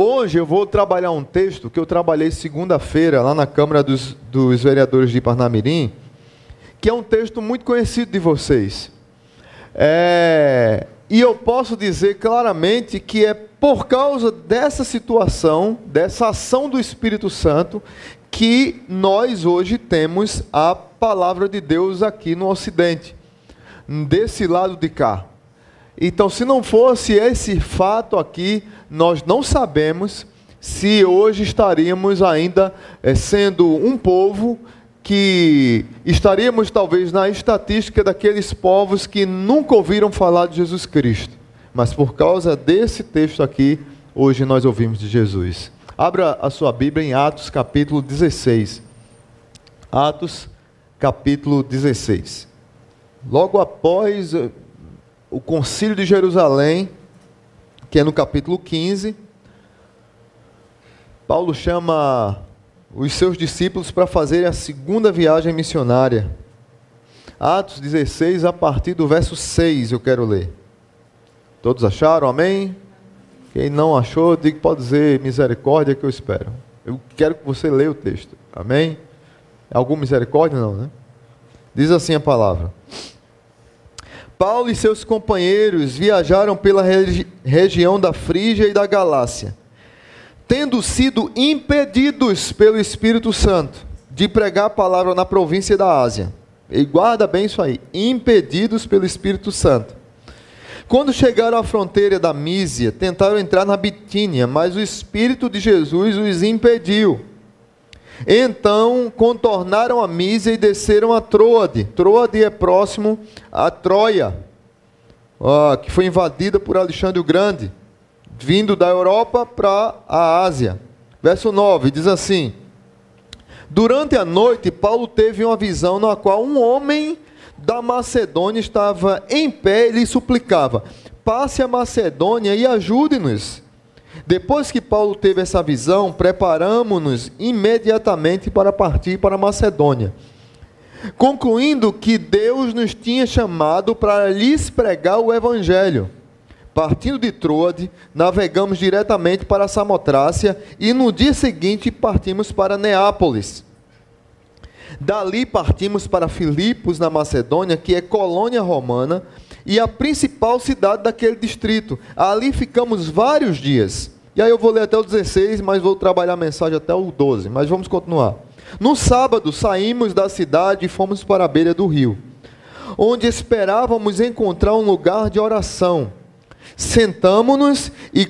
Hoje eu vou trabalhar um texto que eu trabalhei segunda-feira lá na Câmara dos, dos Vereadores de Parnamirim, que é um texto muito conhecido de vocês. É, e eu posso dizer claramente que é por causa dessa situação, dessa ação do Espírito Santo, que nós hoje temos a palavra de Deus aqui no Ocidente, desse lado de cá. Então, se não fosse esse fato aqui, nós não sabemos se hoje estaríamos ainda é, sendo um povo que estaríamos talvez na estatística daqueles povos que nunca ouviram falar de Jesus Cristo. Mas por causa desse texto aqui, hoje nós ouvimos de Jesus. Abra a sua Bíblia em Atos capítulo 16. Atos capítulo 16. Logo após eh, o concílio de Jerusalém, que é no capítulo 15, Paulo chama os seus discípulos para fazerem a segunda viagem missionária. Atos 16, a partir do verso 6, eu quero ler. Todos acharam? Amém? Quem não achou, diga, pode dizer misericórdia que eu espero. Eu quero que você leia o texto. Amém? Alguma misericórdia? Não, né? Diz assim a palavra. Paulo e seus companheiros viajaram pela regi região da Frígia e da Galácia, tendo sido impedidos pelo Espírito Santo de pregar a palavra na província da Ásia. E guarda bem isso aí: impedidos pelo Espírito Santo. Quando chegaram à fronteira da Mísia, tentaram entrar na Bitínia, mas o Espírito de Jesus os impediu. Então contornaram a Mísia e desceram a Troade. Troade é próximo a Troia, que foi invadida por Alexandre o Grande, vindo da Europa para a Ásia. Verso 9 diz assim: Durante a noite, Paulo teve uma visão na qual um homem da Macedônia estava em pé e lhe suplicava: passe a Macedônia e ajude-nos. Depois que Paulo teve essa visão, preparamos-nos imediatamente para partir para Macedônia, concluindo que Deus nos tinha chamado para lhes pregar o Evangelho. Partindo de Troade, navegamos diretamente para Samotrácia e no dia seguinte partimos para Neápolis. Dali partimos para Filipos, na Macedônia, que é colônia romana e a principal cidade daquele distrito. Ali ficamos vários dias. E aí eu vou ler até o 16, mas vou trabalhar a mensagem até o 12. Mas vamos continuar. No sábado saímos da cidade e fomos para a beira do rio, onde esperávamos encontrar um lugar de oração. Sentamos-nos e,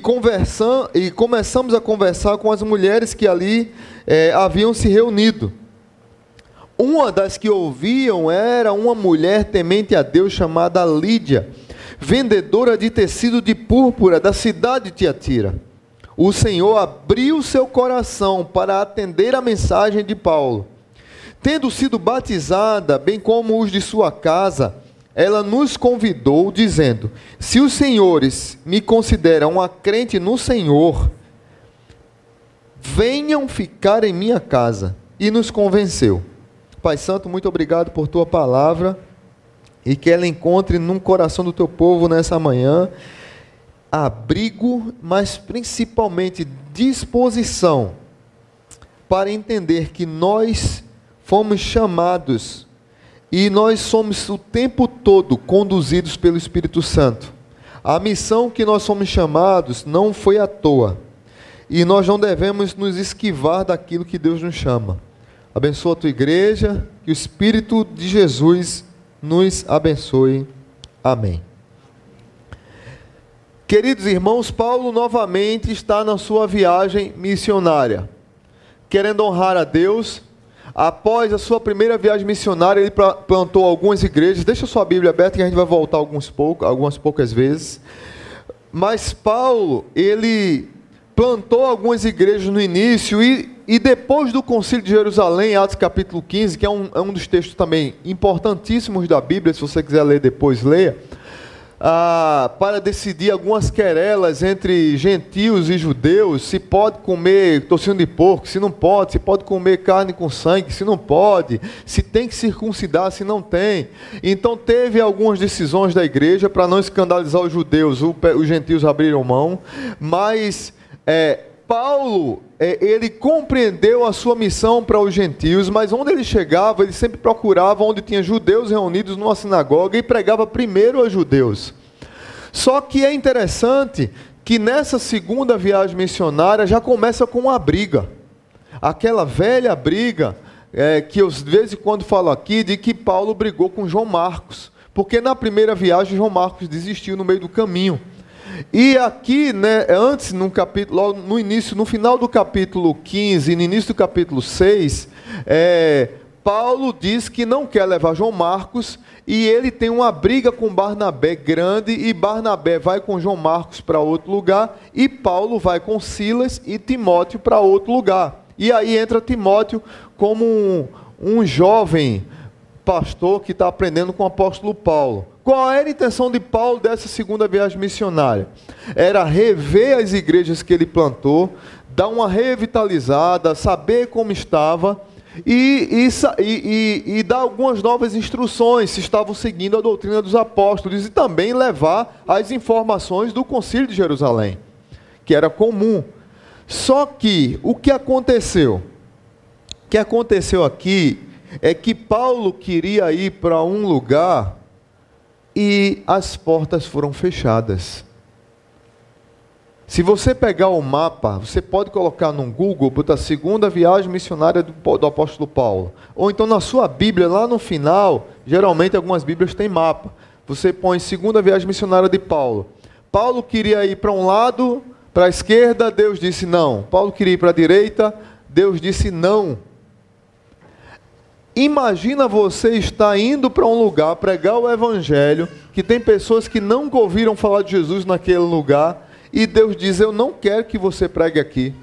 e começamos a conversar com as mulheres que ali é, haviam se reunido. Uma das que ouviam era uma mulher temente a Deus chamada Lídia, vendedora de tecido de púrpura da cidade de Tiatira. O Senhor abriu seu coração para atender a mensagem de Paulo. Tendo sido batizada, bem como os de sua casa, ela nos convidou, dizendo: Se os senhores me consideram uma crente no Senhor, venham ficar em minha casa. E nos convenceu. Pai Santo, muito obrigado por tua palavra e que ela encontre num coração do teu povo nessa manhã abrigo, mas principalmente disposição para entender que nós fomos chamados e nós somos o tempo todo conduzidos pelo Espírito Santo. A missão que nós somos chamados não foi à toa. E nós não devemos nos esquivar daquilo que Deus nos chama. Abençoa a tua igreja, que o Espírito de Jesus nos abençoe. Amém. Queridos irmãos, Paulo novamente está na sua viagem missionária, querendo honrar a Deus. Após a sua primeira viagem missionária, ele plantou algumas igrejas. Deixa sua Bíblia aberta que a gente vai voltar alguns pouco, algumas poucas vezes. Mas Paulo, ele plantou algumas igrejas no início e e depois do Concílio de Jerusalém, Atos capítulo 15, que é um, é um dos textos também importantíssimos da Bíblia, se você quiser ler depois, leia, ah, para decidir algumas querelas entre gentios e judeus, se pode comer tocinho de porco, se não pode, se pode comer carne com sangue, se não pode, se tem que circuncidar, se não tem. Então teve algumas decisões da igreja para não escandalizar os judeus, os gentios abriram mão, mas é, Paulo, é, ele compreendeu a sua missão para os gentios, mas onde ele chegava, ele sempre procurava onde tinha judeus reunidos numa sinagoga e pregava primeiro aos judeus. Só que é interessante que nessa segunda viagem missionária já começa com uma briga. Aquela velha briga é, que eu de vez em quando falo aqui, de que Paulo brigou com João Marcos. Porque na primeira viagem João Marcos desistiu no meio do caminho. E aqui, né, antes, no capítulo, no início, no final do capítulo 15 e no início do capítulo 6, é, Paulo diz que não quer levar João Marcos e ele tem uma briga com Barnabé grande e Barnabé vai com João Marcos para outro lugar e Paulo vai com Silas e Timóteo para outro lugar. E aí entra Timóteo como um, um jovem pastor que está aprendendo com o apóstolo Paulo. Qual era a intenção de Paulo dessa segunda viagem missionária? Era rever as igrejas que ele plantou, dar uma revitalizada, saber como estava e, e, e, e, dar algumas novas instruções se estavam seguindo a doutrina dos apóstolos e também levar as informações do Concílio de Jerusalém, que era comum. Só que o que aconteceu? O que aconteceu aqui é que Paulo queria ir para um lugar e as portas foram fechadas. Se você pegar o mapa, você pode colocar no Google, botar segunda viagem missionária do, do, apóstolo Paulo. Ou então na sua Bíblia, lá no final, geralmente algumas Bíblias têm mapa. Você põe segunda viagem missionária de Paulo. Paulo queria ir para um lado, para a esquerda, Deus disse não. Paulo queria ir para a direita, Deus disse não. Imagina você estar indo para um lugar pregar o evangelho, que tem pessoas que nunca ouviram falar de Jesus naquele lugar, e Deus diz: Eu não quero que você pregue aqui.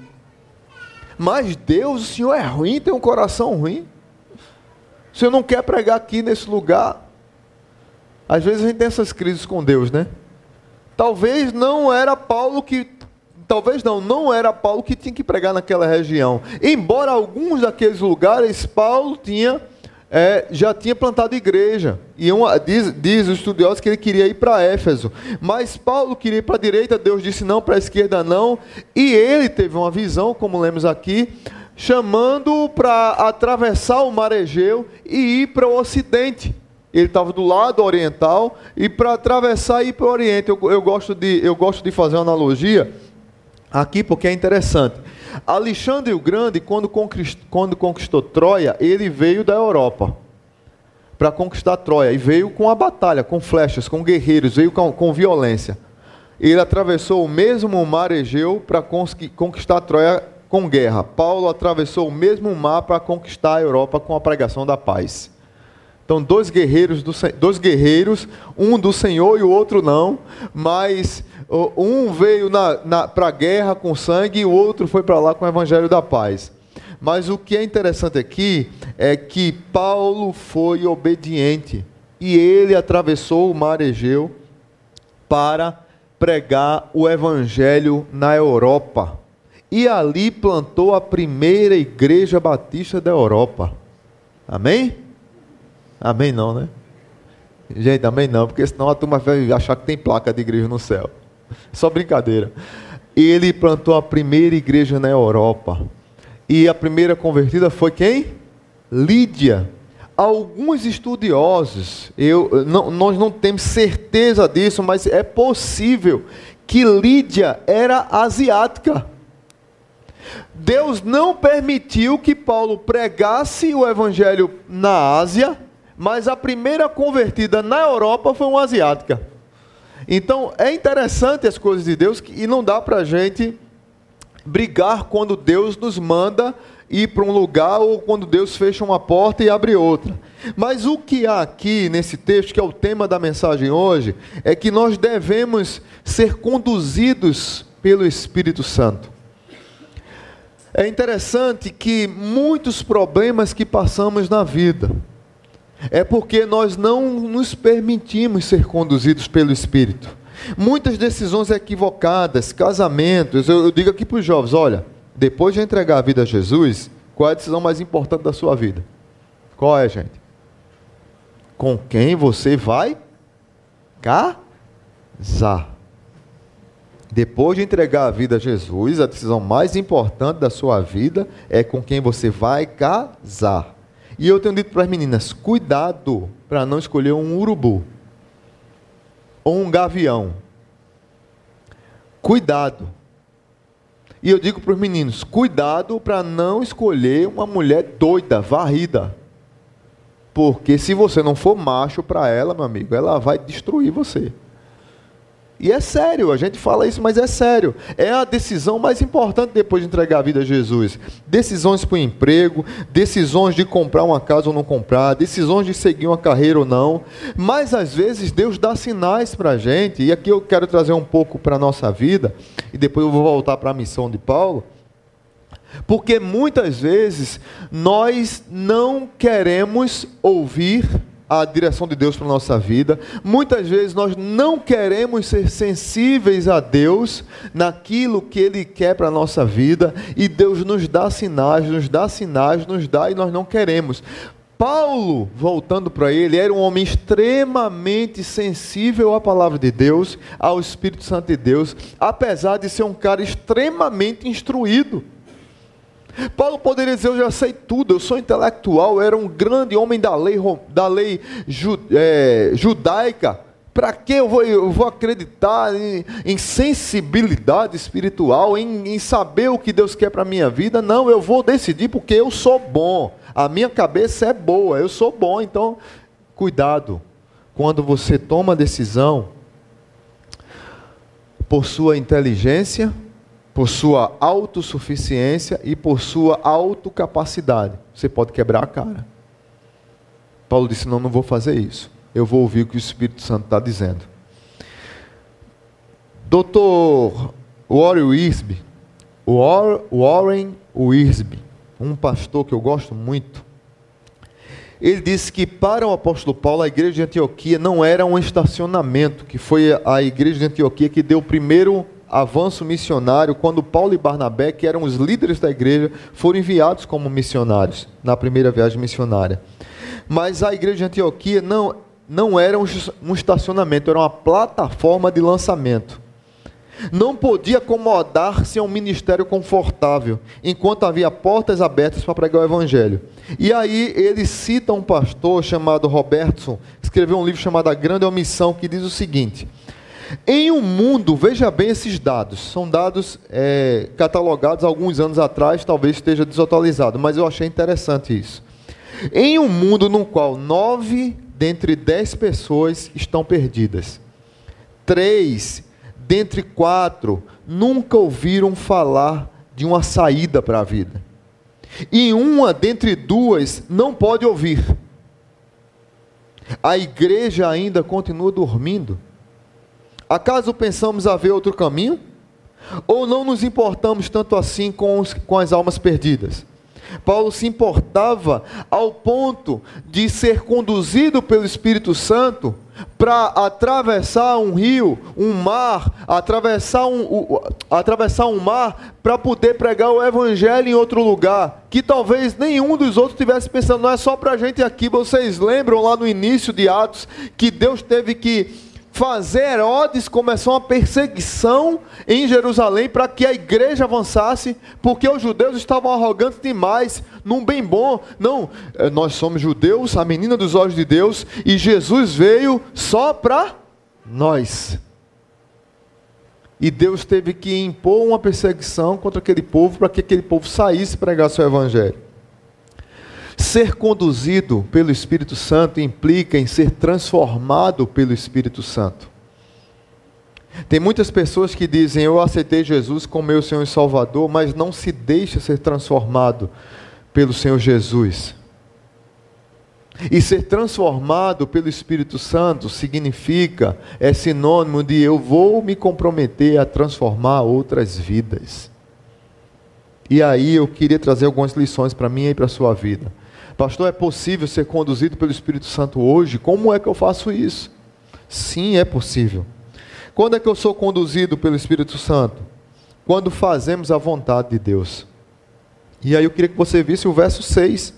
Mas Deus, o Senhor é ruim, tem um coração ruim. O Senhor não quer pregar aqui nesse lugar. Às vezes a gente tem essas crises com Deus, né? Talvez não era Paulo que talvez não, não era Paulo que tinha que pregar naquela região. Embora alguns daqueles lugares Paulo tinha é, já tinha plantado igreja. E uma, diz, diz os estudiosos que ele queria ir para Éfeso. Mas Paulo queria ir para a direita, Deus disse não, para a esquerda não. E ele teve uma visão, como lemos aqui, chamando para atravessar o mar Egeu e ir para o ocidente. Ele estava do lado oriental e para atravessar e ir para o oriente. Eu, eu, gosto de, eu gosto de fazer uma analogia aqui porque é interessante. Alexandre o Grande, quando conquistou, quando conquistou Troia, ele veio da Europa para conquistar Troia e veio com a batalha, com flechas, com guerreiros, veio com, com violência. Ele atravessou o mesmo mar Egeu para conquistar Troia com guerra. Paulo atravessou o mesmo mar para conquistar a Europa com a pregação da paz. Então, dois guerreiros, do, dois guerreiros, um do Senhor e o outro não, mas um veio para a guerra com sangue e o outro foi para lá com o evangelho da paz. Mas o que é interessante aqui é que Paulo foi obediente e ele atravessou o mar Egeu para pregar o evangelho na Europa. E ali plantou a primeira igreja batista da Europa. Amém? Amém não, né? Gente, amém não, porque senão a turma vai achar que tem placa de igreja no céu. Só brincadeira. Ele plantou a primeira igreja na Europa. E a primeira convertida foi quem? Lídia. Alguns estudiosos, eu, não, nós não temos certeza disso, mas é possível que Lídia era asiática. Deus não permitiu que Paulo pregasse o evangelho na Ásia mas a primeira convertida na Europa foi uma asiática. Então é interessante as coisas de Deus e não dá para a gente brigar quando Deus nos manda ir para um lugar ou quando Deus fecha uma porta e abre outra. Mas o que há aqui nesse texto, que é o tema da mensagem hoje, é que nós devemos ser conduzidos pelo Espírito Santo. É interessante que muitos problemas que passamos na vida, é porque nós não nos permitimos ser conduzidos pelo Espírito. Muitas decisões equivocadas, casamentos, eu, eu digo aqui para os jovens: olha, depois de entregar a vida a Jesus, qual é a decisão mais importante da sua vida? Qual é, gente? Com quem você vai casar? depois de entregar a vida a Jesus, a decisão mais importante da sua vida é com quem você vai casar. E eu tenho dito para as meninas: cuidado para não escolher um urubu ou um gavião. Cuidado. E eu digo para os meninos: cuidado para não escolher uma mulher doida, varrida. Porque se você não for macho para ela, meu amigo, ela vai destruir você. E é sério, a gente fala isso, mas é sério. É a decisão mais importante depois de entregar a vida a Jesus. Decisões para o emprego, decisões de comprar uma casa ou não comprar, decisões de seguir uma carreira ou não. Mas às vezes Deus dá sinais para a gente, e aqui eu quero trazer um pouco para a nossa vida, e depois eu vou voltar para a missão de Paulo. Porque muitas vezes nós não queremos ouvir a direção de Deus para a nossa vida. Muitas vezes nós não queremos ser sensíveis a Deus naquilo que Ele quer para a nossa vida, e Deus nos dá sinais, nos dá sinais, nos dá e nós não queremos. Paulo, voltando para ele, era um homem extremamente sensível à palavra de Deus, ao Espírito Santo de Deus, apesar de ser um cara extremamente instruído. Paulo poderia dizer: Eu já sei tudo, eu sou intelectual, eu era um grande homem da lei, da lei é, judaica. Para que eu vou, eu vou acreditar em, em sensibilidade espiritual, em, em saber o que Deus quer para a minha vida? Não, eu vou decidir porque eu sou bom. A minha cabeça é boa, eu sou bom. Então, cuidado. Quando você toma a decisão por sua inteligência, por sua autossuficiência e por sua autocapacidade. Você pode quebrar a cara. Paulo disse: Não, não vou fazer isso. Eu vou ouvir o que o Espírito Santo está dizendo. Doutor Warren Wisby, Warren Wisby, um pastor que eu gosto muito, ele disse que para o apóstolo Paulo a igreja de Antioquia não era um estacionamento, que foi a igreja de Antioquia que deu o primeiro avanço missionário quando Paulo e Barnabé, que eram os líderes da igreja, foram enviados como missionários na primeira viagem missionária. Mas a igreja de Antioquia não, não era um estacionamento, era uma plataforma de lançamento. Não podia acomodar-se a um ministério confortável, enquanto havia portas abertas para pregar o evangelho. E aí ele cita um pastor chamado Robertson, que escreveu um livro chamado A Grande Omissão, que diz o seguinte: em um mundo, veja bem esses dados, são dados é, catalogados alguns anos atrás, talvez esteja desatualizado, mas eu achei interessante isso. Em um mundo no qual nove dentre dez pessoas estão perdidas, três dentre quatro nunca ouviram falar de uma saída para a vida, e uma dentre duas não pode ouvir. A igreja ainda continua dormindo. Acaso pensamos haver outro caminho? Ou não nos importamos tanto assim com, os, com as almas perdidas? Paulo se importava ao ponto de ser conduzido pelo Espírito Santo para atravessar um rio, um mar, atravessar um, atravessar um mar para poder pregar o evangelho em outro lugar, que talvez nenhum dos outros tivesse pensando, não é só para a gente aqui. Vocês lembram lá no início de Atos que Deus teve que fazer Herodes começou uma perseguição em Jerusalém para que a igreja avançasse, porque os judeus estavam arrogantes demais, num bem bom. Não, eh, nós somos judeus, a menina dos olhos de Deus, e Jesus veio só para nós. E Deus teve que impor uma perseguição contra aquele povo para que aquele povo saísse pregar seu evangelho. Ser conduzido pelo Espírito Santo implica em ser transformado pelo Espírito Santo. Tem muitas pessoas que dizem: Eu aceitei Jesus como meu Senhor e Salvador, mas não se deixa ser transformado pelo Senhor Jesus. E ser transformado pelo Espírito Santo significa, é sinônimo de eu vou me comprometer a transformar outras vidas. E aí eu queria trazer algumas lições para mim e para a sua vida. Pastor, é possível ser conduzido pelo Espírito Santo hoje? Como é que eu faço isso? Sim, é possível. Quando é que eu sou conduzido pelo Espírito Santo? Quando fazemos a vontade de Deus. E aí eu queria que você visse o verso 6.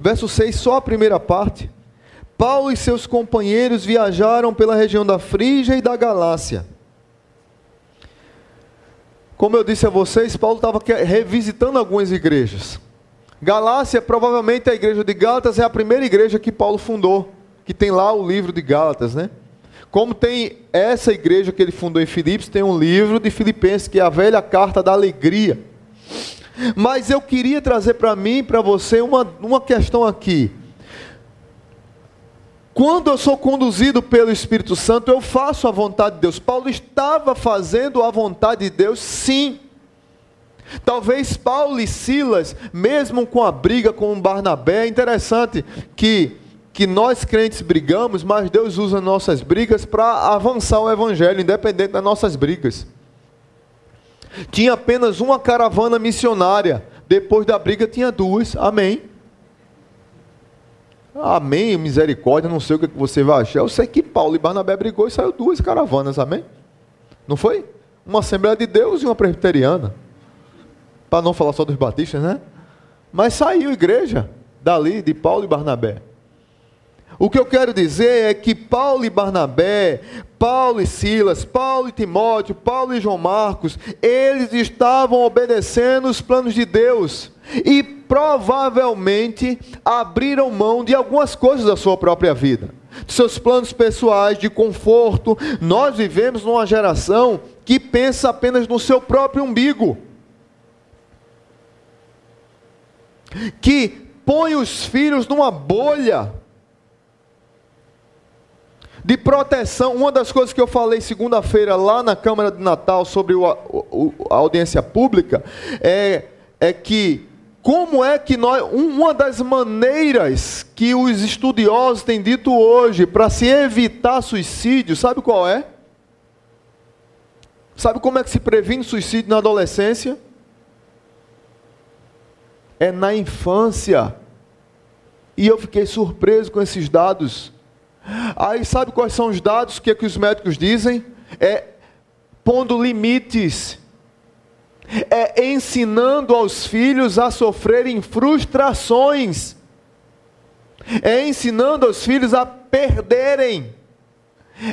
Verso 6, só a primeira parte. Paulo e seus companheiros viajaram pela região da Frígia e da Galácia. Como eu disse a vocês, Paulo estava revisitando algumas igrejas. Galácia, provavelmente a igreja de Gálatas é a primeira igreja que Paulo fundou, que tem lá o livro de Gálatas, né? Como tem essa igreja que ele fundou em Filipos, tem um livro de Filipenses, que é a velha carta da alegria. Mas eu queria trazer para mim, para você, uma, uma questão aqui. Quando eu sou conduzido pelo Espírito Santo, eu faço a vontade de Deus. Paulo estava fazendo a vontade de Deus, sim. Talvez Paulo e Silas, mesmo com a briga com Barnabé, é interessante que, que nós crentes brigamos, mas Deus usa nossas brigas para avançar o Evangelho, independente das nossas brigas. Tinha apenas uma caravana missionária, depois da briga tinha duas, amém. Amém, misericórdia, não sei o que você vai achar. Eu sei que Paulo e Barnabé brigou e saiu duas caravanas, amém? Não foi? Uma Assembleia de Deus e uma presbiteriana. Para não falar só dos batistas, né? Mas saiu igreja dali, de Paulo e Barnabé. O que eu quero dizer é que Paulo e Barnabé, Paulo e Silas, Paulo e Timóteo, Paulo e João Marcos, eles estavam obedecendo os planos de Deus e provavelmente abriram mão de algumas coisas da sua própria vida, de seus planos pessoais, de conforto. Nós vivemos numa geração que pensa apenas no seu próprio umbigo, que põe os filhos numa bolha de proteção. Uma das coisas que eu falei segunda-feira lá na Câmara de Natal sobre o, o, a audiência pública é, é que como é que nós. Uma das maneiras que os estudiosos têm dito hoje para se evitar suicídio, sabe qual é? Sabe como é que se previne suicídio na adolescência? É na infância. E eu fiquei surpreso com esses dados. Aí sabe quais são os dados? O que, é que os médicos dizem? É pondo limites é ensinando aos filhos a sofrerem frustrações, é ensinando aos filhos a perderem,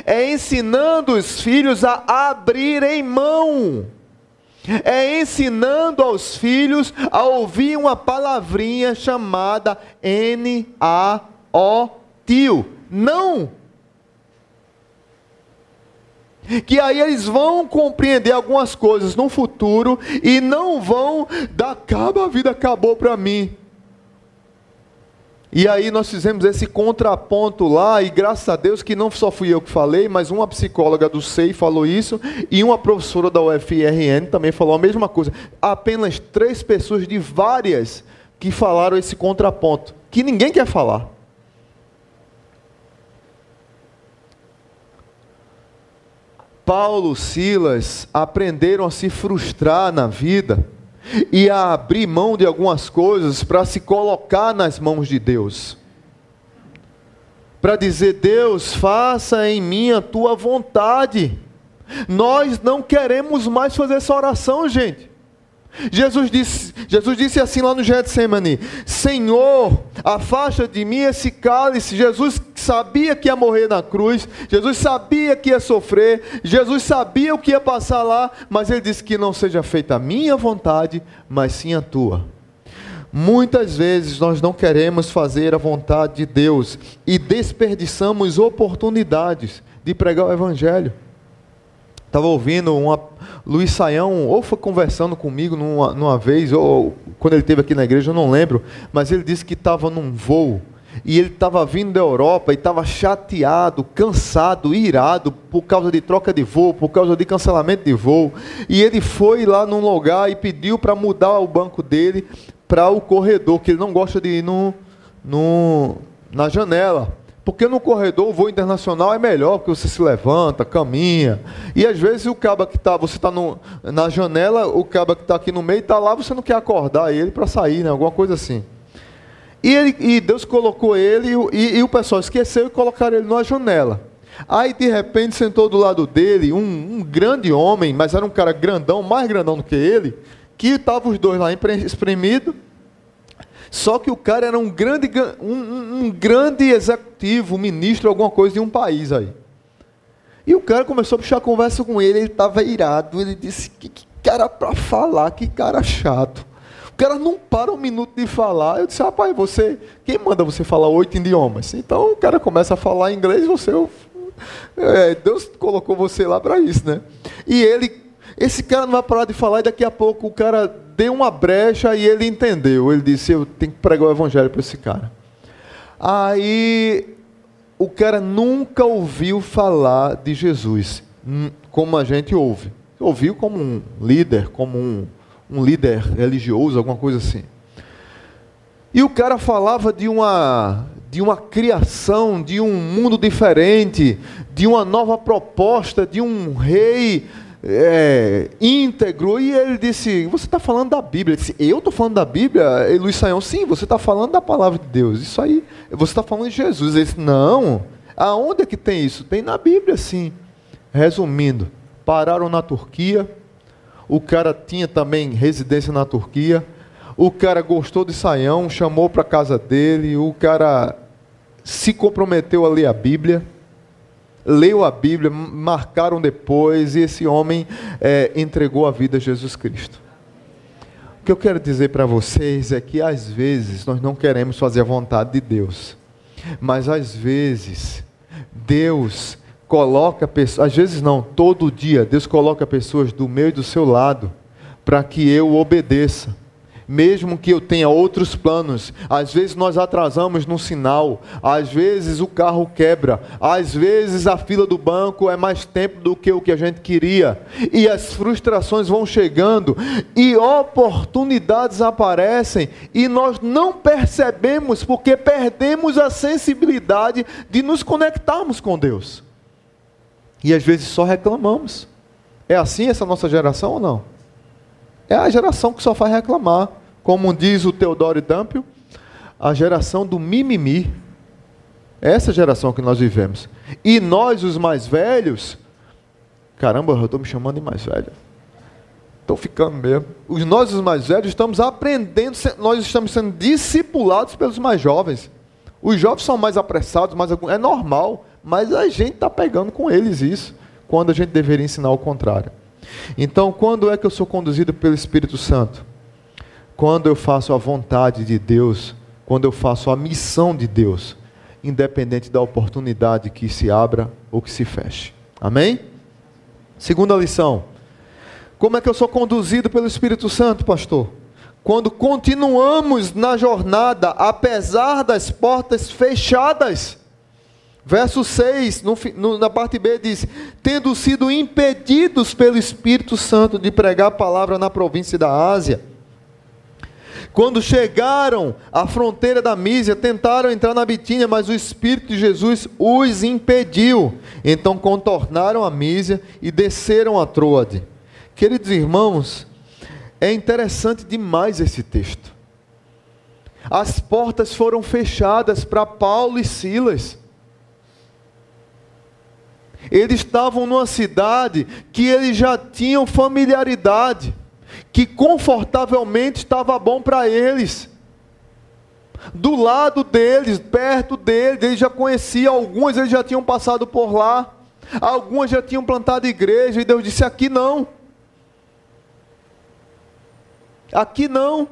é ensinando os filhos a abrirem mão, é ensinando aos filhos a ouvir uma palavrinha chamada N-A-O, tio, não que aí eles vão compreender algumas coisas no futuro e não vão dar cabo, a vida acabou para mim. E aí nós fizemos esse contraponto lá, e graças a Deus que não só fui eu que falei, mas uma psicóloga do SEI falou isso, e uma professora da UFRN também falou a mesma coisa. Apenas três pessoas de várias que falaram esse contraponto, que ninguém quer falar. Paulo, Silas aprenderam a se frustrar na vida e a abrir mão de algumas coisas para se colocar nas mãos de Deus. Para dizer, Deus, faça em mim a tua vontade. Nós não queremos mais fazer essa oração, gente. Jesus disse, Jesus disse assim lá no Getsemane: Senhor, afasta de mim esse cálice. Jesus sabia que ia morrer na cruz, Jesus sabia que ia sofrer, Jesus sabia o que ia passar lá, mas ele disse que não seja feita a minha vontade, mas sim a tua. Muitas vezes nós não queremos fazer a vontade de Deus e desperdiçamos oportunidades de pregar o Evangelho. Estava ouvindo uma. Luiz Saião, ou foi conversando comigo numa, numa vez, ou quando ele esteve aqui na igreja, eu não lembro, mas ele disse que estava num voo e ele estava vindo da Europa e estava chateado, cansado, irado por causa de troca de voo, por causa de cancelamento de voo. E ele foi lá num lugar e pediu para mudar o banco dele para o corredor, que ele não gosta de ir no, no, na janela. Porque no corredor o voo internacional é melhor, porque você se levanta, caminha. E às vezes o caba que está, você está na janela, o caba que está aqui no meio está lá, você não quer acordar ele para sair, né? alguma coisa assim. E, ele, e Deus colocou ele, e, e, o pessoal esqueceu e colocaram ele na janela. Aí de repente sentou do lado dele um, um grande homem, mas era um cara grandão, mais grandão do que ele, que estavam os dois lá espremidos só que o cara era um grande, um, um grande executivo, ministro, alguma coisa de um país aí. E o cara começou a puxar conversa com ele, ele estava irado. Ele disse: que, que, cara para falar, que cara chato. O cara não para um minuto de falar. Eu disse, rapaz, você. Quem manda você falar oito idiomas? Então o cara começa a falar inglês, você. É, Deus colocou você lá para isso, né? E ele. Esse cara não vai parar de falar e daqui a pouco o cara deu uma brecha e ele entendeu. Ele disse: Eu tenho que pregar o evangelho para esse cara. Aí o cara nunca ouviu falar de Jesus, hum, como a gente ouve. Ouviu como um líder, como um, um líder religioso, alguma coisa assim. E o cara falava de uma, de uma criação, de um mundo diferente, de uma nova proposta, de um rei é, íntegro. E ele disse: Você está falando da Bíblia? Ele disse: Eu estou falando da Bíblia? E Luiz Saião, sim, você está falando da palavra de Deus. Isso aí, você está falando de Jesus. Ele disse: Não, aonde é que tem isso? Tem na Bíblia, sim. Resumindo, pararam na Turquia. O cara tinha também residência na Turquia. O cara gostou de Saião, chamou para casa dele. O cara se comprometeu a ler a Bíblia leu a Bíblia, marcaram depois, e esse homem é, entregou a vida a Jesus Cristo. O que eu quero dizer para vocês é que às vezes nós não queremos fazer a vontade de Deus, mas às vezes Deus coloca pessoas, às vezes não, todo dia, Deus coloca pessoas do meu e do seu lado para que eu obedeça mesmo que eu tenha outros planos. Às vezes nós atrasamos no sinal, às vezes o carro quebra, às vezes a fila do banco é mais tempo do que o que a gente queria, e as frustrações vão chegando, e oportunidades aparecem, e nós não percebemos porque perdemos a sensibilidade de nos conectarmos com Deus. E às vezes só reclamamos. É assim essa nossa geração ou não? É a geração que só faz reclamar. Como diz o Teodoro Dampio, a geração do mimimi. É essa geração que nós vivemos. E nós, os mais velhos, caramba, eu estou me chamando de mais velho. Estou ficando mesmo. Os nós, os mais velhos, estamos aprendendo, nós estamos sendo discipulados pelos mais jovens. Os jovens são mais apressados, mais é normal, mas a gente está pegando com eles isso, quando a gente deveria ensinar o contrário. Então, quando é que eu sou conduzido pelo Espírito Santo? Quando eu faço a vontade de Deus, quando eu faço a missão de Deus, independente da oportunidade que se abra ou que se feche. Amém? Segunda lição. Como é que eu sou conduzido pelo Espírito Santo, pastor? Quando continuamos na jornada, apesar das portas fechadas. Verso 6, no, no, na parte B, diz: Tendo sido impedidos pelo Espírito Santo de pregar a palavra na província da Ásia. Quando chegaram à fronteira da Mísia, tentaram entrar na Bitínia, mas o Espírito de Jesus os impediu. Então contornaram a Mísia e desceram a Troade. Queridos irmãos, é interessante demais esse texto. As portas foram fechadas para Paulo e Silas. Eles estavam numa cidade que eles já tinham familiaridade, que confortavelmente estava bom para eles. Do lado deles, perto deles, eles já conheciam algumas, eles já tinham passado por lá. Algumas já tinham plantado igreja e Deus disse: aqui não. Aqui não.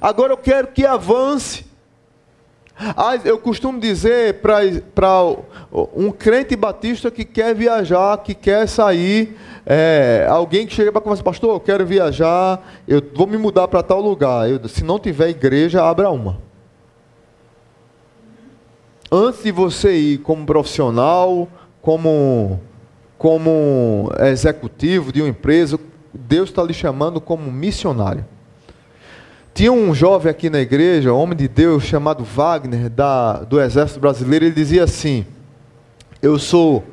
Agora eu quero que avance. Ah, eu costumo dizer para um crente batista que quer viajar, que quer sair, é, alguém que chega para conversar, pastor, eu quero viajar, eu vou me mudar para tal lugar. Eu, se não tiver igreja, abra uma. Antes de você ir como profissional, como, como executivo de uma empresa, Deus está lhe chamando como missionário. Tinha um jovem aqui na igreja, um homem de Deus, chamado Wagner, da, do Exército Brasileiro, ele dizia assim: Eu sou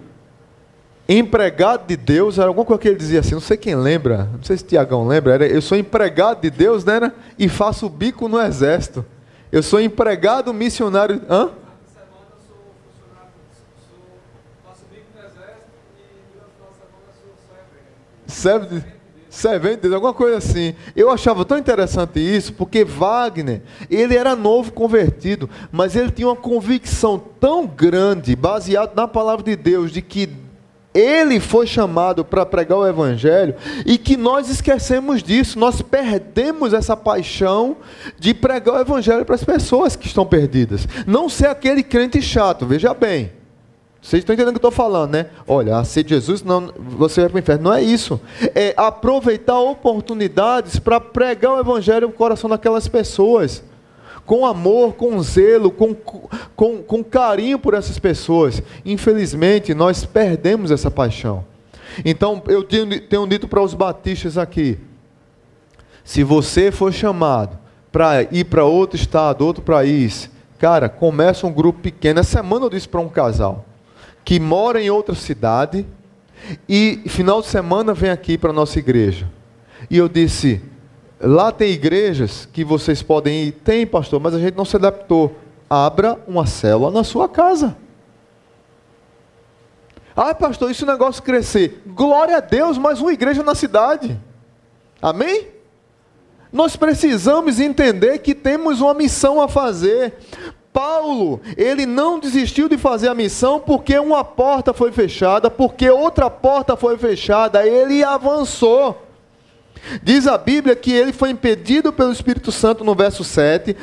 empregado de Deus, era alguma coisa que ele dizia assim, não sei quem lembra, não sei se Tiagão lembra, era, eu sou empregado de Deus, né? E faço bico no exército. Eu sou empregado missionário. Hã? Serve de servente de alguma coisa assim. Eu achava tão interessante isso, porque Wagner, ele era novo convertido, mas ele tinha uma convicção tão grande, baseado na palavra de Deus, de que ele foi chamado para pregar o Evangelho e que nós esquecemos disso, nós perdemos essa paixão de pregar o Evangelho para as pessoas que estão perdidas. Não ser aquele crente chato, veja bem. Vocês estão entendendo o que eu estou falando, né? Olha, ser Jesus, não, você vai para o inferno. Não é isso. É aproveitar oportunidades para pregar o Evangelho no coração daquelas pessoas com amor, com zelo, com, com, com carinho por essas pessoas. Infelizmente, nós perdemos essa paixão. Então, eu tenho, tenho dito para os batistas aqui: se você for chamado para ir para outro estado, outro país, cara, começa um grupo pequeno. Essa semana eu disse para um casal que mora em outra cidade e final de semana vem aqui para a nossa igreja. E eu disse: Lá tem igrejas que vocês podem ir. Tem, pastor, mas a gente não se adaptou. Abra uma célula na sua casa. Ah, pastor, isso negócio crescer. Glória a Deus, mais uma igreja na cidade. Amém? Nós precisamos entender que temos uma missão a fazer. Paulo, ele não desistiu de fazer a missão porque uma porta foi fechada, porque outra porta foi fechada, ele avançou. Diz a Bíblia que ele foi impedido pelo Espírito Santo no verso 7.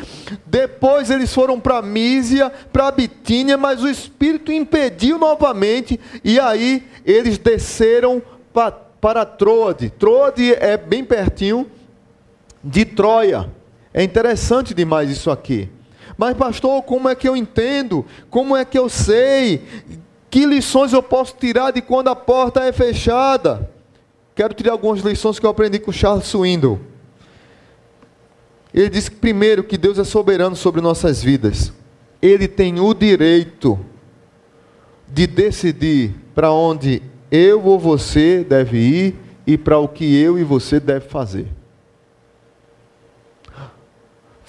Depois eles foram para Mísia, para Bitínia, mas o Espírito impediu novamente. E aí eles desceram para, para Troade. Troade é bem pertinho de Troia. É interessante demais isso aqui. Mas, pastor, como é que eu entendo? Como é que eu sei? Que lições eu posso tirar de quando a porta é fechada? Quero tirar algumas lições que eu aprendi com Charles Swindoll. Ele diz que, primeiro, que Deus é soberano sobre nossas vidas. Ele tem o direito de decidir para onde eu ou você deve ir e para o que eu e você deve fazer.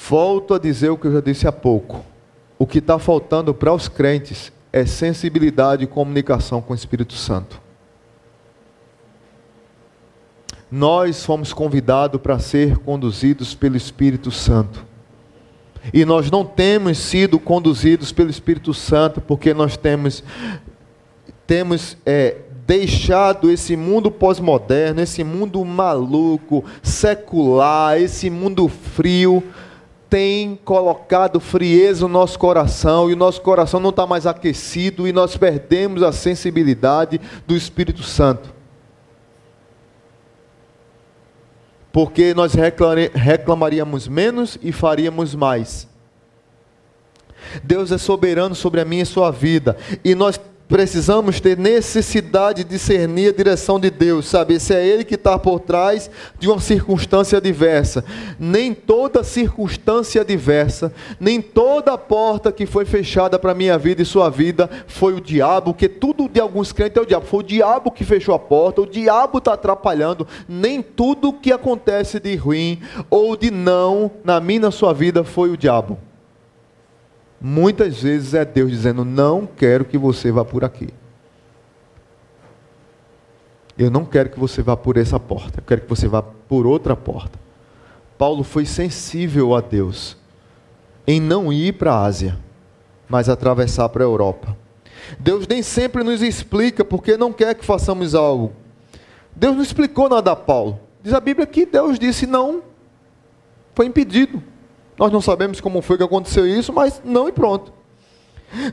Volto a dizer o que eu já disse há pouco. O que está faltando para os crentes é sensibilidade e comunicação com o Espírito Santo nós fomos convidados para ser conduzidos pelo Espírito Santo. E nós não temos sido conduzidos pelo Espírito Santo porque nós temos, temos é, deixado esse mundo pós-moderno, esse mundo maluco, secular, esse mundo frio, tem colocado frieza no nosso coração e o nosso coração não está mais aquecido e nós perdemos a sensibilidade do Espírito Santo. porque nós reclamaríamos menos e faríamos mais. Deus é soberano sobre a minha e sua vida, e nós precisamos ter necessidade de discernir a direção de Deus, saber se é Ele que está por trás de uma circunstância adversa. Nem toda circunstância adversa, nem toda porta que foi fechada para a minha vida e sua vida foi o diabo, porque tudo de alguns crentes é o diabo. Foi o diabo que fechou a porta, o diabo está atrapalhando. Nem tudo que acontece de ruim ou de não na minha na sua vida foi o diabo. Muitas vezes é Deus dizendo: Não quero que você vá por aqui. Eu não quero que você vá por essa porta. Eu quero que você vá por outra porta. Paulo foi sensível a Deus em não ir para a Ásia, mas atravessar para a Europa. Deus nem sempre nos explica porque não quer que façamos algo. Deus não explicou nada a Paulo. Diz a Bíblia que Deus disse não. Foi impedido. Nós não sabemos como foi que aconteceu isso, mas não e pronto.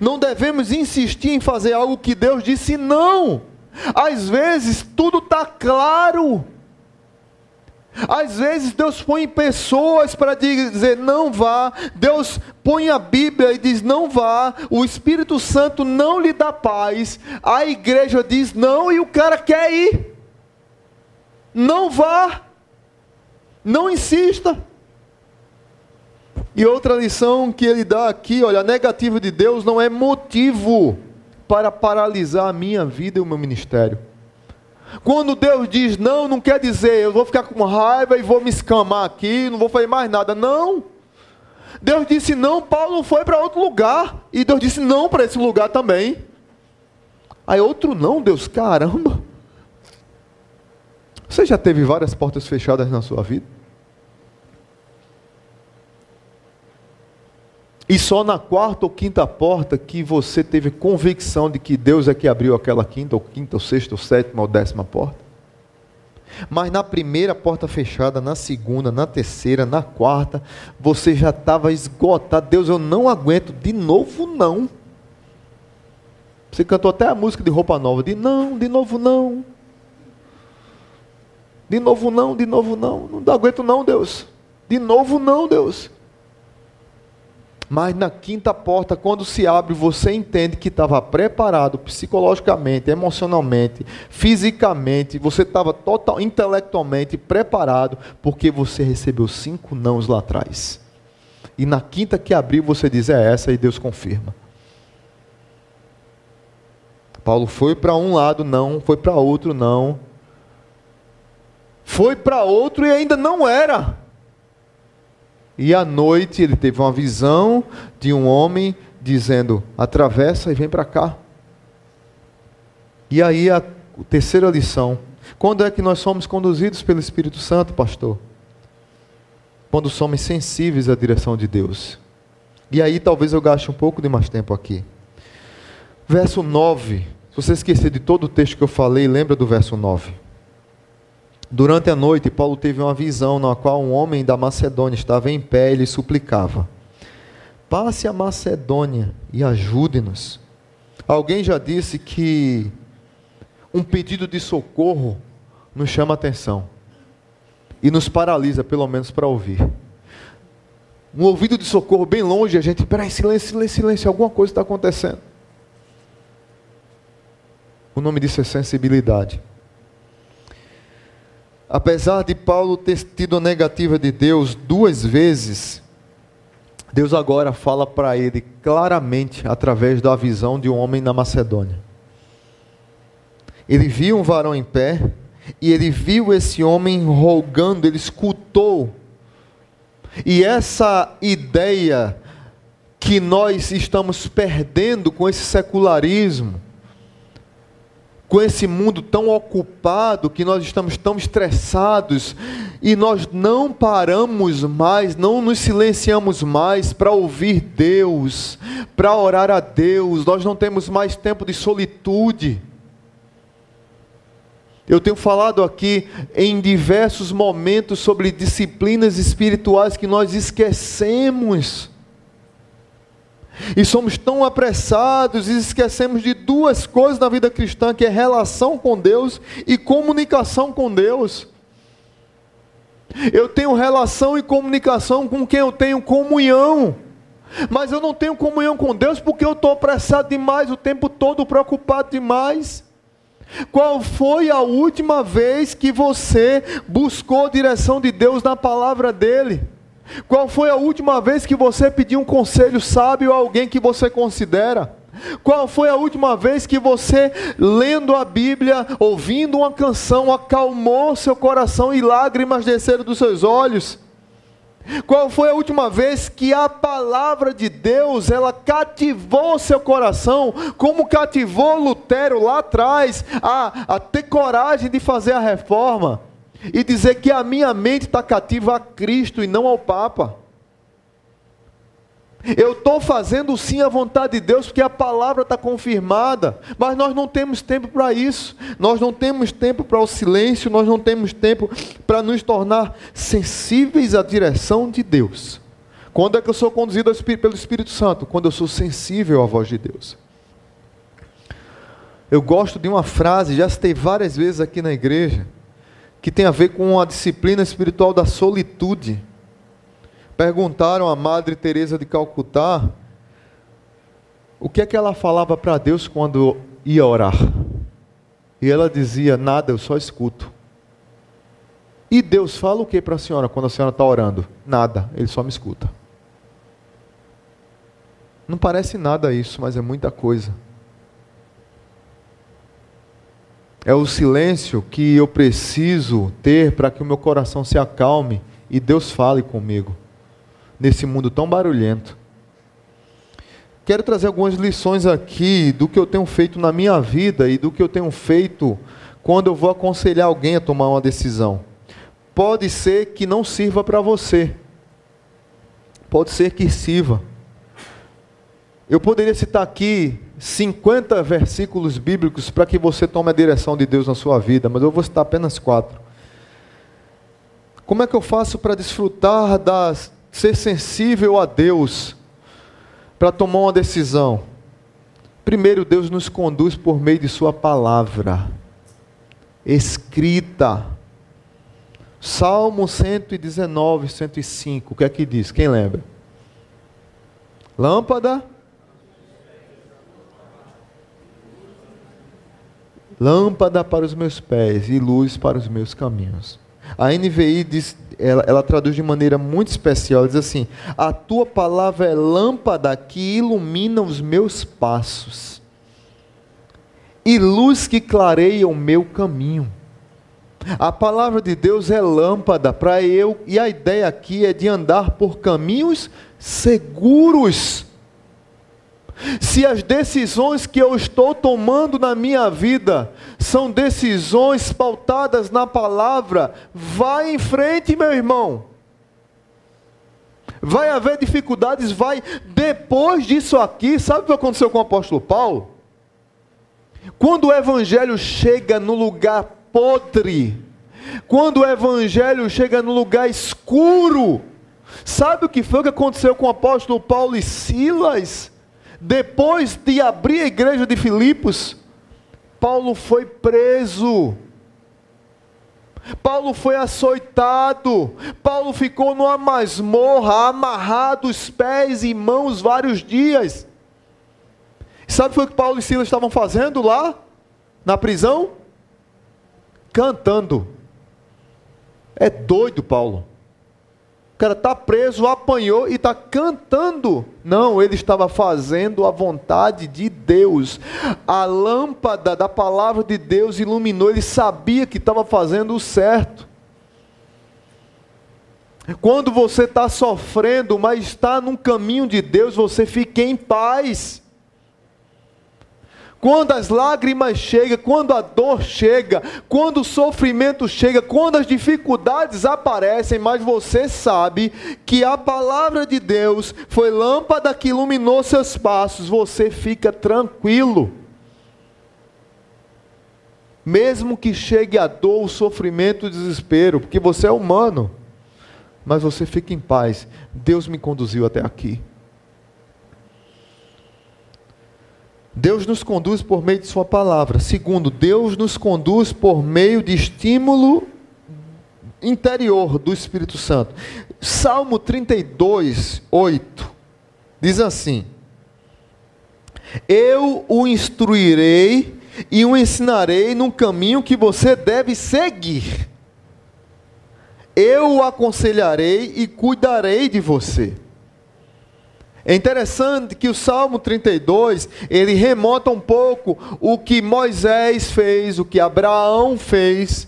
Não devemos insistir em fazer algo que Deus disse não. Às vezes tudo está claro. Às vezes Deus põe pessoas para dizer não vá. Deus põe a Bíblia e diz não vá. O Espírito Santo não lhe dá paz. A igreja diz não e o cara quer ir. Não vá. Não insista. E outra lição que ele dá aqui, olha, negativo de Deus não é motivo para paralisar a minha vida e o meu ministério. Quando Deus diz não, não quer dizer eu vou ficar com raiva e vou me escamar aqui, não vou fazer mais nada. Não. Deus disse não, Paulo foi para outro lugar. E Deus disse não para esse lugar também. Aí outro não, Deus, caramba. Você já teve várias portas fechadas na sua vida? E só na quarta ou quinta porta que você teve convicção de que Deus é que abriu aquela quinta, ou quinta, ou sexta, ou sétima, ou décima porta. Mas na primeira porta fechada, na segunda, na terceira, na quarta, você já estava esgotado. Deus, eu não aguento. De novo, não. Você cantou até a música de roupa nova. De não, de novo não. De novo não, de novo não. Não aguento não, Deus. De novo não, Deus. Mas na quinta porta, quando se abre, você entende que estava preparado psicologicamente, emocionalmente, fisicamente, você estava total, intelectualmente preparado, porque você recebeu cinco nãos lá atrás. E na quinta que abriu, você diz: é essa, e Deus confirma. Paulo foi para um lado, não, foi para outro, não. Foi para outro e ainda não era. E à noite ele teve uma visão de um homem dizendo: atravessa e vem para cá. E aí a terceira lição: quando é que nós somos conduzidos pelo Espírito Santo, pastor? Quando somos sensíveis à direção de Deus. E aí talvez eu gaste um pouco de mais tempo aqui. Verso 9. Se você esquecer de todo o texto que eu falei, lembra do verso 9. Durante a noite, Paulo teve uma visão na qual um homem da Macedônia estava em pé e lhe suplicava: Passe a Macedônia e ajude-nos. Alguém já disse que um pedido de socorro nos chama atenção e nos paralisa, pelo menos para ouvir. Um ouvido de socorro bem longe, a gente, peraí, silêncio, silêncio, silêncio, alguma coisa está acontecendo. O nome disso é sensibilidade. Apesar de Paulo ter tido a negativa de Deus duas vezes, Deus agora fala para ele claramente através da visão de um homem na Macedônia. Ele viu um varão em pé e ele viu esse homem rogando, ele escutou. E essa ideia que nós estamos perdendo com esse secularismo, com esse mundo tão ocupado, que nós estamos tão estressados e nós não paramos mais, não nos silenciamos mais para ouvir Deus, para orar a Deus, nós não temos mais tempo de solitude. Eu tenho falado aqui em diversos momentos sobre disciplinas espirituais que nós esquecemos. E somos tão apressados e esquecemos de duas coisas na vida cristã, que é relação com Deus e comunicação com Deus. Eu tenho relação e comunicação com quem eu tenho comunhão. Mas eu não tenho comunhão com Deus porque eu estou apressado demais, o tempo todo preocupado demais. Qual foi a última vez que você buscou a direção de Deus na palavra dEle? Qual foi a última vez que você pediu um conselho sábio a alguém que você considera? Qual foi a última vez que você, lendo a Bíblia, ouvindo uma canção, acalmou seu coração e lágrimas desceram dos seus olhos? Qual foi a última vez que a palavra de Deus ela cativou seu coração, como cativou Lutero lá atrás a, a ter coragem de fazer a reforma? E dizer que a minha mente está cativa a Cristo e não ao Papa. Eu estou fazendo sim a vontade de Deus, porque a palavra está confirmada, mas nós não temos tempo para isso, nós não temos tempo para o silêncio, nós não temos tempo para nos tornar sensíveis à direção de Deus. Quando é que eu sou conduzido pelo Espírito Santo? Quando eu sou sensível à voz de Deus. Eu gosto de uma frase, já citei várias vezes aqui na igreja, que tem a ver com a disciplina espiritual da solitude. Perguntaram à Madre Teresa de Calcutá o que é que ela falava para Deus quando ia orar. E ela dizia: Nada, eu só escuto. E Deus fala o que para a senhora quando a senhora está orando? Nada, ele só me escuta. Não parece nada isso, mas é muita coisa. É o silêncio que eu preciso ter para que o meu coração se acalme e Deus fale comigo, nesse mundo tão barulhento. Quero trazer algumas lições aqui do que eu tenho feito na minha vida e do que eu tenho feito quando eu vou aconselhar alguém a tomar uma decisão. Pode ser que não sirva para você, pode ser que sirva. Eu poderia citar aqui 50 versículos bíblicos para que você tome a direção de Deus na sua vida, mas eu vou citar apenas quatro. Como é que eu faço para desfrutar das ser sensível a Deus para tomar uma decisão? Primeiro, Deus nos conduz por meio de Sua palavra, escrita. Salmo 119, 105, o que é que diz? Quem lembra? Lâmpada. Lâmpada para os meus pés e luz para os meus caminhos. A NVI diz, ela, ela traduz de maneira muito especial, diz assim: A tua palavra é lâmpada que ilumina os meus passos e luz que clareia o meu caminho. A palavra de Deus é lâmpada para eu, e a ideia aqui é de andar por caminhos seguros. Se as decisões que eu estou tomando na minha vida são decisões pautadas na palavra, vai em frente, meu irmão. Vai haver dificuldades, vai. Depois disso aqui, sabe o que aconteceu com o apóstolo Paulo? Quando o evangelho chega no lugar podre, quando o evangelho chega no lugar escuro, sabe o que foi que aconteceu com o apóstolo Paulo e Silas? Depois de abrir a igreja de Filipos, Paulo foi preso. Paulo foi açoitado, Paulo ficou numa masmorra, amarrado os pés e mãos vários dias. Sabe o que Paulo e Silas estavam fazendo lá, na prisão? Cantando. É doido, Paulo cara está preso, apanhou e está cantando. Não, ele estava fazendo a vontade de Deus. A lâmpada da palavra de Deus iluminou, ele sabia que estava fazendo o certo. Quando você está sofrendo, mas está num caminho de Deus, você fica em paz. Quando as lágrimas chegam, quando a dor chega, quando o sofrimento chega, quando as dificuldades aparecem, mas você sabe que a palavra de Deus foi lâmpada que iluminou seus passos, você fica tranquilo. Mesmo que chegue a dor, o sofrimento, o desespero, porque você é humano, mas você fica em paz. Deus me conduziu até aqui. Deus nos conduz por meio de Sua palavra. Segundo, Deus nos conduz por meio de estímulo interior do Espírito Santo. Salmo 32, 8 diz assim: Eu o instruirei e o ensinarei no caminho que você deve seguir. Eu o aconselharei e cuidarei de você. É interessante que o Salmo 32, ele remota um pouco o que Moisés fez, o que Abraão fez,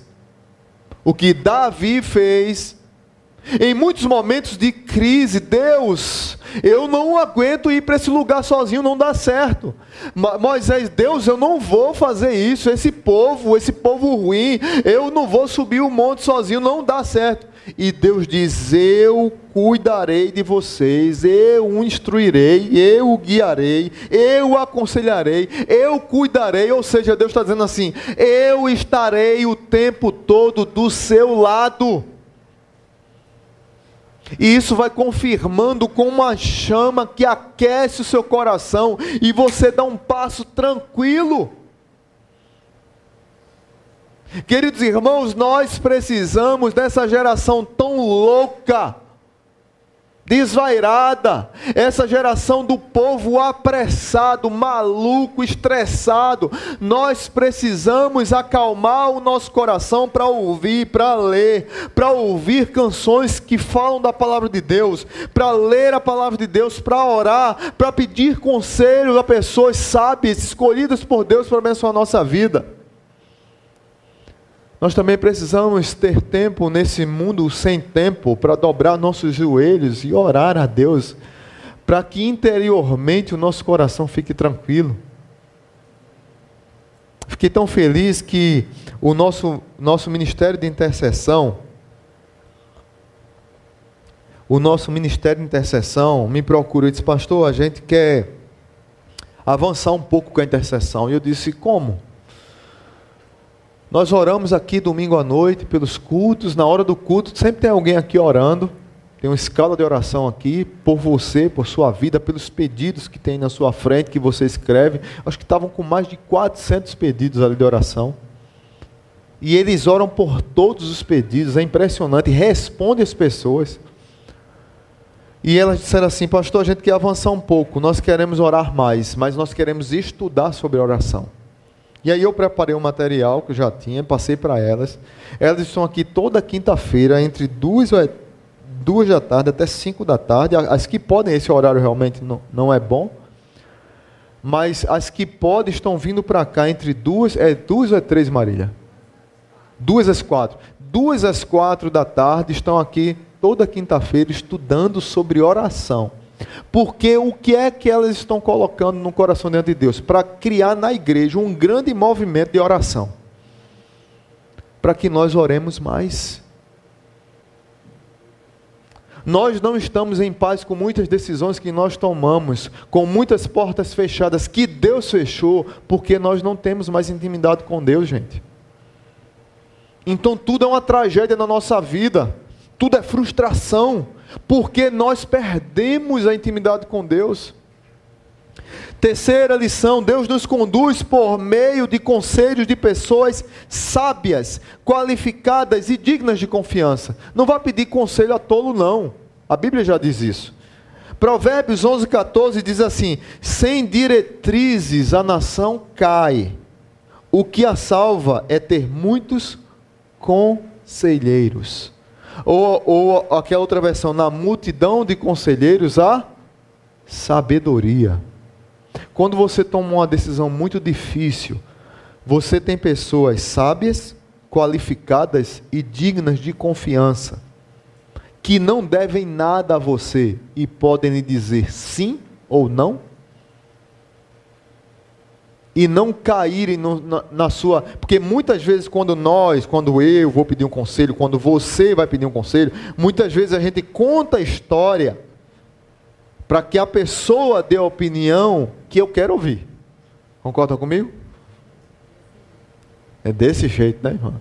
o que Davi fez. Em muitos momentos de crise, Deus, eu não aguento ir para esse lugar sozinho, não dá certo. Moisés, Deus, eu não vou fazer isso, esse povo, esse povo ruim, eu não vou subir o monte sozinho, não dá certo. E Deus diz: Eu cuidarei de vocês, eu o instruirei, eu o guiarei, eu o aconselharei, eu cuidarei. Ou seja, Deus está dizendo assim: Eu estarei o tempo todo do seu lado. E isso vai confirmando com uma chama que aquece o seu coração e você dá um passo tranquilo. Queridos irmãos, nós precisamos dessa geração tão louca, desvairada, essa geração do povo apressado, maluco, estressado. Nós precisamos acalmar o nosso coração para ouvir, para ler, para ouvir canções que falam da palavra de Deus, para ler a palavra de Deus, para orar, para pedir conselho a pessoas sábias, escolhidas por Deus para abençoar a nossa vida. Nós também precisamos ter tempo nesse mundo sem tempo para dobrar nossos joelhos e orar a Deus, para que interiormente o nosso coração fique tranquilo. Fiquei tão feliz que o nosso, nosso ministério de intercessão, o nosso ministério de intercessão me procurou e disse: Pastor, a gente quer avançar um pouco com a intercessão. E eu disse: como? Nós oramos aqui domingo à noite pelos cultos, na hora do culto, sempre tem alguém aqui orando. Tem uma escala de oração aqui por você, por sua vida, pelos pedidos que tem na sua frente, que você escreve. Acho que estavam com mais de 400 pedidos ali de oração. E eles oram por todos os pedidos, é impressionante, responde as pessoas. E elas disseram assim: Pastor, a gente quer avançar um pouco, nós queremos orar mais, mas nós queremos estudar sobre oração. E aí eu preparei um material que eu já tinha, passei para elas. Elas estão aqui toda quinta-feira, entre duas, duas da tarde até cinco da tarde. As que podem, esse horário realmente não, não é bom. Mas as que podem estão vindo para cá entre duas, é duas ou é três, Marília? Duas às quatro. Duas às quatro da tarde estão aqui toda quinta-feira estudando sobre oração. Porque o que é que elas estão colocando no coração diante de Deus? Para criar na igreja um grande movimento de oração. Para que nós oremos mais. Nós não estamos em paz com muitas decisões que nós tomamos, com muitas portas fechadas que Deus fechou, porque nós não temos mais intimidade com Deus, gente. Então tudo é uma tragédia na nossa vida, tudo é frustração, porque nós perdemos a intimidade com Deus. Terceira lição: Deus nos conduz por meio de conselhos de pessoas sábias, qualificadas e dignas de confiança. Não vá pedir conselho a tolo, não. A Bíblia já diz isso. Provérbios 11, 14 diz assim: Sem diretrizes a nação cai. O que a salva é ter muitos conselheiros. Ou, ou aquela outra versão, na multidão de conselheiros, a sabedoria. Quando você toma uma decisão muito difícil, você tem pessoas sábias, qualificadas e dignas de confiança, que não devem nada a você e podem lhe dizer sim ou não e não caírem no, na, na, sua. Porque muitas vezes, quando nós, quando eu vou pedir um conselho, quando você vai pedir um conselho, muitas vezes a gente conta a história para que a pessoa dê a opinião que eu quero ouvir. Concorda comigo? É desse jeito, né, irmão?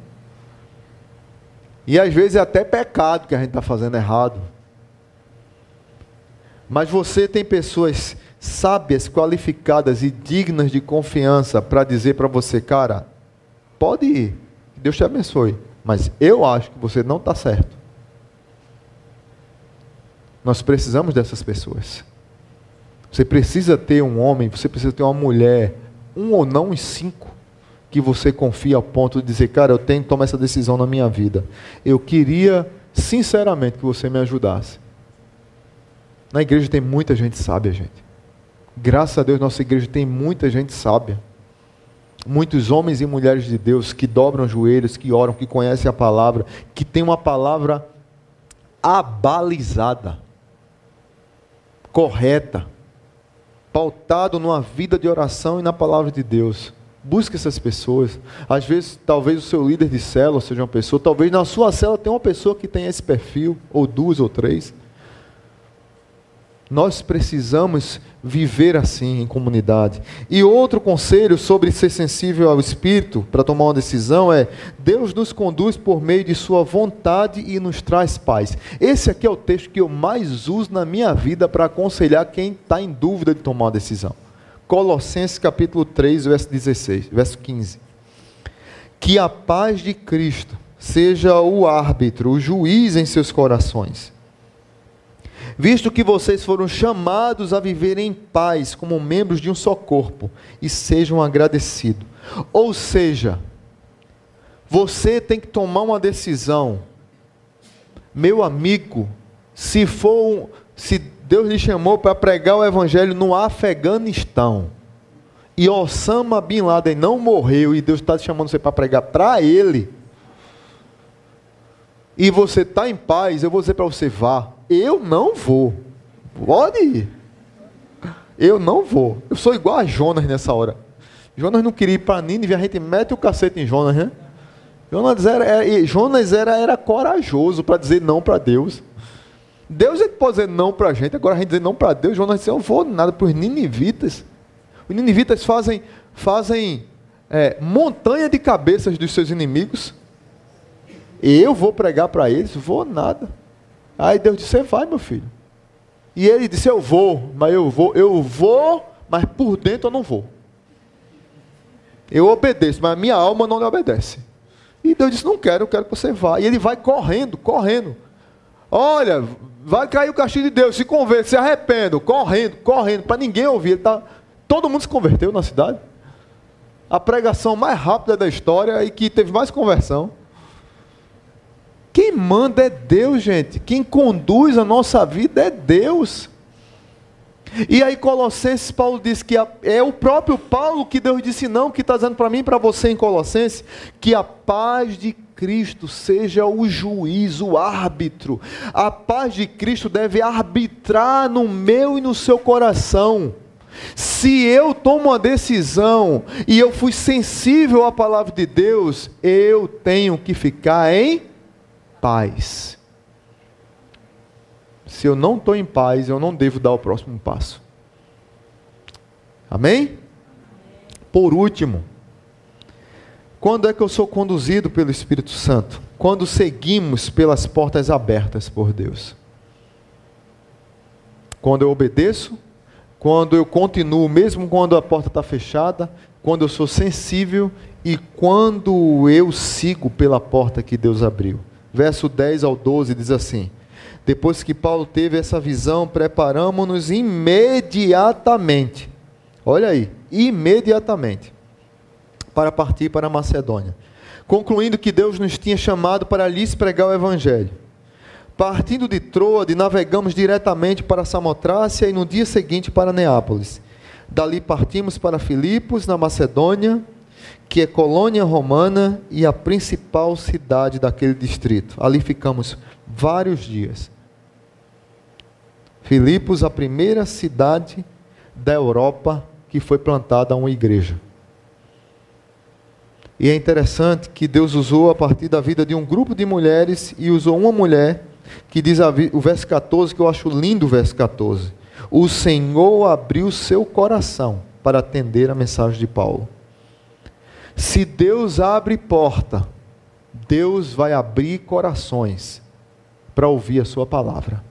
E às vezes é até pecado que a gente está fazendo errado. Mas você tem pessoas sábias, qualificadas e dignas de confiança para dizer para você, cara, pode ir, Deus te abençoe, mas eu acho que você não está certo. Nós precisamos dessas pessoas. Você precisa ter um homem, você precisa ter uma mulher, um ou não os cinco, que você confia ao ponto de dizer, cara, eu tenho que tomar essa decisão na minha vida. Eu queria, sinceramente, que você me ajudasse. Na igreja tem muita gente sábia, gente. Graças a Deus, nossa igreja tem muita gente sábia. Muitos homens e mulheres de Deus que dobram os joelhos, que oram, que conhecem a palavra, que tem uma palavra abalizada, correta, pautado numa vida de oração e na palavra de Deus. Busque essas pessoas. Às vezes, talvez o seu líder de célula seja uma pessoa, talvez na sua célula tenha uma pessoa que tenha esse perfil, ou duas ou três. Nós precisamos viver assim em comunidade. E outro conselho sobre ser sensível ao Espírito para tomar uma decisão é: Deus nos conduz por meio de Sua vontade e nos traz paz. Esse aqui é o texto que eu mais uso na minha vida para aconselhar quem está em dúvida de tomar uma decisão. Colossenses capítulo 3, verso 16, verso 15. Que a paz de Cristo seja o árbitro, o juiz em seus corações visto que vocês foram chamados a viver em paz como membros de um só corpo, e sejam agradecidos. Ou seja, você tem que tomar uma decisão. Meu amigo, se for se Deus lhe chamou para pregar o evangelho no Afeganistão, e Osama Bin Laden não morreu e Deus está te chamando você para pregar para ele, e você está em paz, eu vou dizer para você: vá. Eu não vou. Pode ir. Eu não vou. Eu sou igual a Jonas nessa hora. Jonas não queria ir para Nínive, a gente mete o cacete em Jonas, né? Jonas era, era Jonas era, era corajoso para dizer não para Deus. Deus ele pode dizer não para a gente, agora a gente dizer não para Deus. Jonas disse: Eu não vou nada para os ninivitas. Os ninivitas fazem, fazem é, montanha de cabeças dos seus inimigos. Eu vou pregar para eles? Vou nada. Aí Deus disse: Você vai, meu filho. E ele disse: Eu vou, mas eu vou, eu vou, mas por dentro eu não vou. Eu obedeço, mas a minha alma não lhe obedece. E Deus disse: Não quero, eu quero que você vá. E ele vai correndo, correndo. Olha, vai cair o castigo de Deus, se converte, se arrependa, correndo, correndo, para ninguém ouvir. Tá... Todo mundo se converteu na cidade. A pregação mais rápida da história e que teve mais conversão. Quem manda é Deus, gente. Quem conduz a nossa vida é Deus. E aí, Colossenses, Paulo diz que é o próprio Paulo que Deus disse não, que está dizendo para mim e para você em Colossenses, que a paz de Cristo seja o juiz, o árbitro. A paz de Cristo deve arbitrar no meu e no seu coração. Se eu tomo uma decisão e eu fui sensível à palavra de Deus, eu tenho que ficar em paz. Se eu não estou em paz, eu não devo dar o próximo passo. Amém? Por último, quando é que eu sou conduzido pelo Espírito Santo? Quando seguimos pelas portas abertas por Deus. Quando eu obedeço, quando eu continuo, mesmo quando a porta está fechada, quando eu sou sensível e quando eu sigo pela porta que Deus abriu. Verso 10 ao 12 diz assim: Depois que Paulo teve essa visão, preparamos-nos imediatamente. Olha aí, imediatamente para partir para a Macedônia, concluindo que Deus nos tinha chamado para lhes pregar o Evangelho. Partindo de Troade, navegamos diretamente para Samotrácia e no dia seguinte para Neápolis. Dali partimos para Filipos, na Macedônia, que é colônia romana e a principal cidade daquele distrito. Ali ficamos vários dias. Filipos, a primeira cidade da Europa que foi plantada uma igreja. E é interessante que Deus usou a partir da vida de um grupo de mulheres e usou uma mulher que diz o verso 14, que eu acho lindo o verso 14. O Senhor abriu seu coração para atender a mensagem de Paulo. Se Deus abre porta, Deus vai abrir corações para ouvir a sua palavra.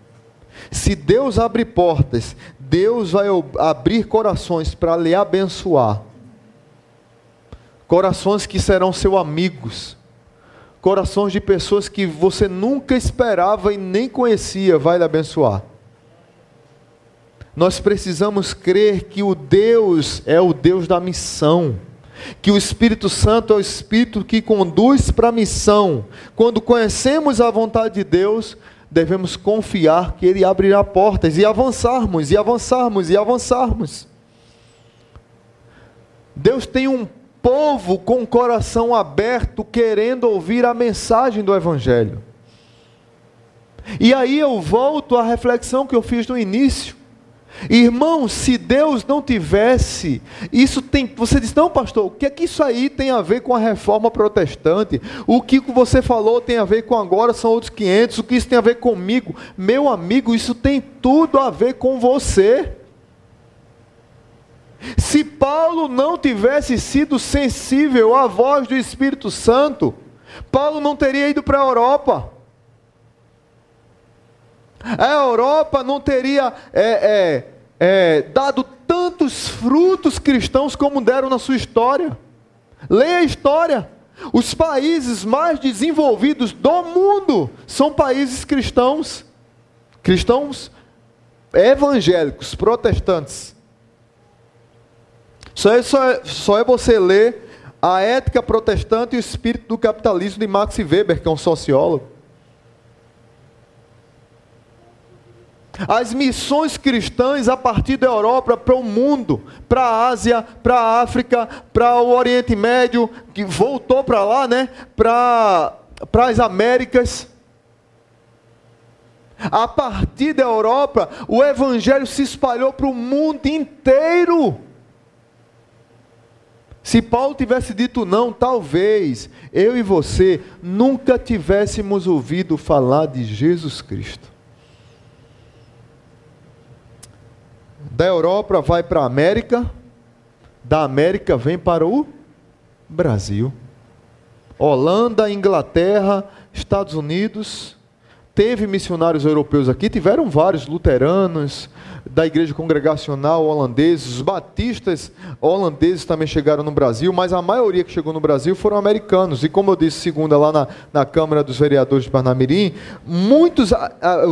Se Deus abre portas, Deus vai abrir corações para lhe abençoar corações que serão seus amigos, corações de pessoas que você nunca esperava e nem conhecia, vai lhe abençoar. Nós precisamos crer que o Deus é o Deus da missão, que o Espírito Santo é o Espírito que conduz para a missão. Quando conhecemos a vontade de Deus, devemos confiar que Ele abrirá portas e avançarmos, e avançarmos, e avançarmos. Deus tem um povo com o coração aberto, querendo ouvir a mensagem do Evangelho. E aí eu volto à reflexão que eu fiz no início. Irmão, se Deus não tivesse, isso tem. Você diz, não, pastor, o que é que isso aí tem a ver com a reforma protestante? O que você falou tem a ver com agora, são outros 500. O que isso tem a ver comigo? Meu amigo, isso tem tudo a ver com você. Se Paulo não tivesse sido sensível à voz do Espírito Santo, Paulo não teria ido para a Europa. A Europa não teria é, é, é, dado tantos frutos cristãos como deram na sua história. Leia a história. Os países mais desenvolvidos do mundo são países cristãos. Cristãos evangélicos, protestantes. Só é, só, é, só é você ler A Ética Protestante e o Espírito do Capitalismo de Max Weber, que é um sociólogo. As missões cristãs a partir da Europa para o mundo, para a Ásia, para a África, para o Oriente Médio, que voltou para lá, né? Para, para as Américas. A partir da Europa, o Evangelho se espalhou para o mundo inteiro. Se Paulo tivesse dito não, talvez eu e você nunca tivéssemos ouvido falar de Jesus Cristo. Da Europa vai para a América, da América vem para o Brasil. Holanda, Inglaterra, Estados Unidos, teve missionários europeus aqui, tiveram vários luteranos, da igreja congregacional holandesa, os batistas holandeses também chegaram no Brasil, mas a maioria que chegou no Brasil foram americanos. E como eu disse segunda lá na, na Câmara dos Vereadores de Parnamirim, muitos,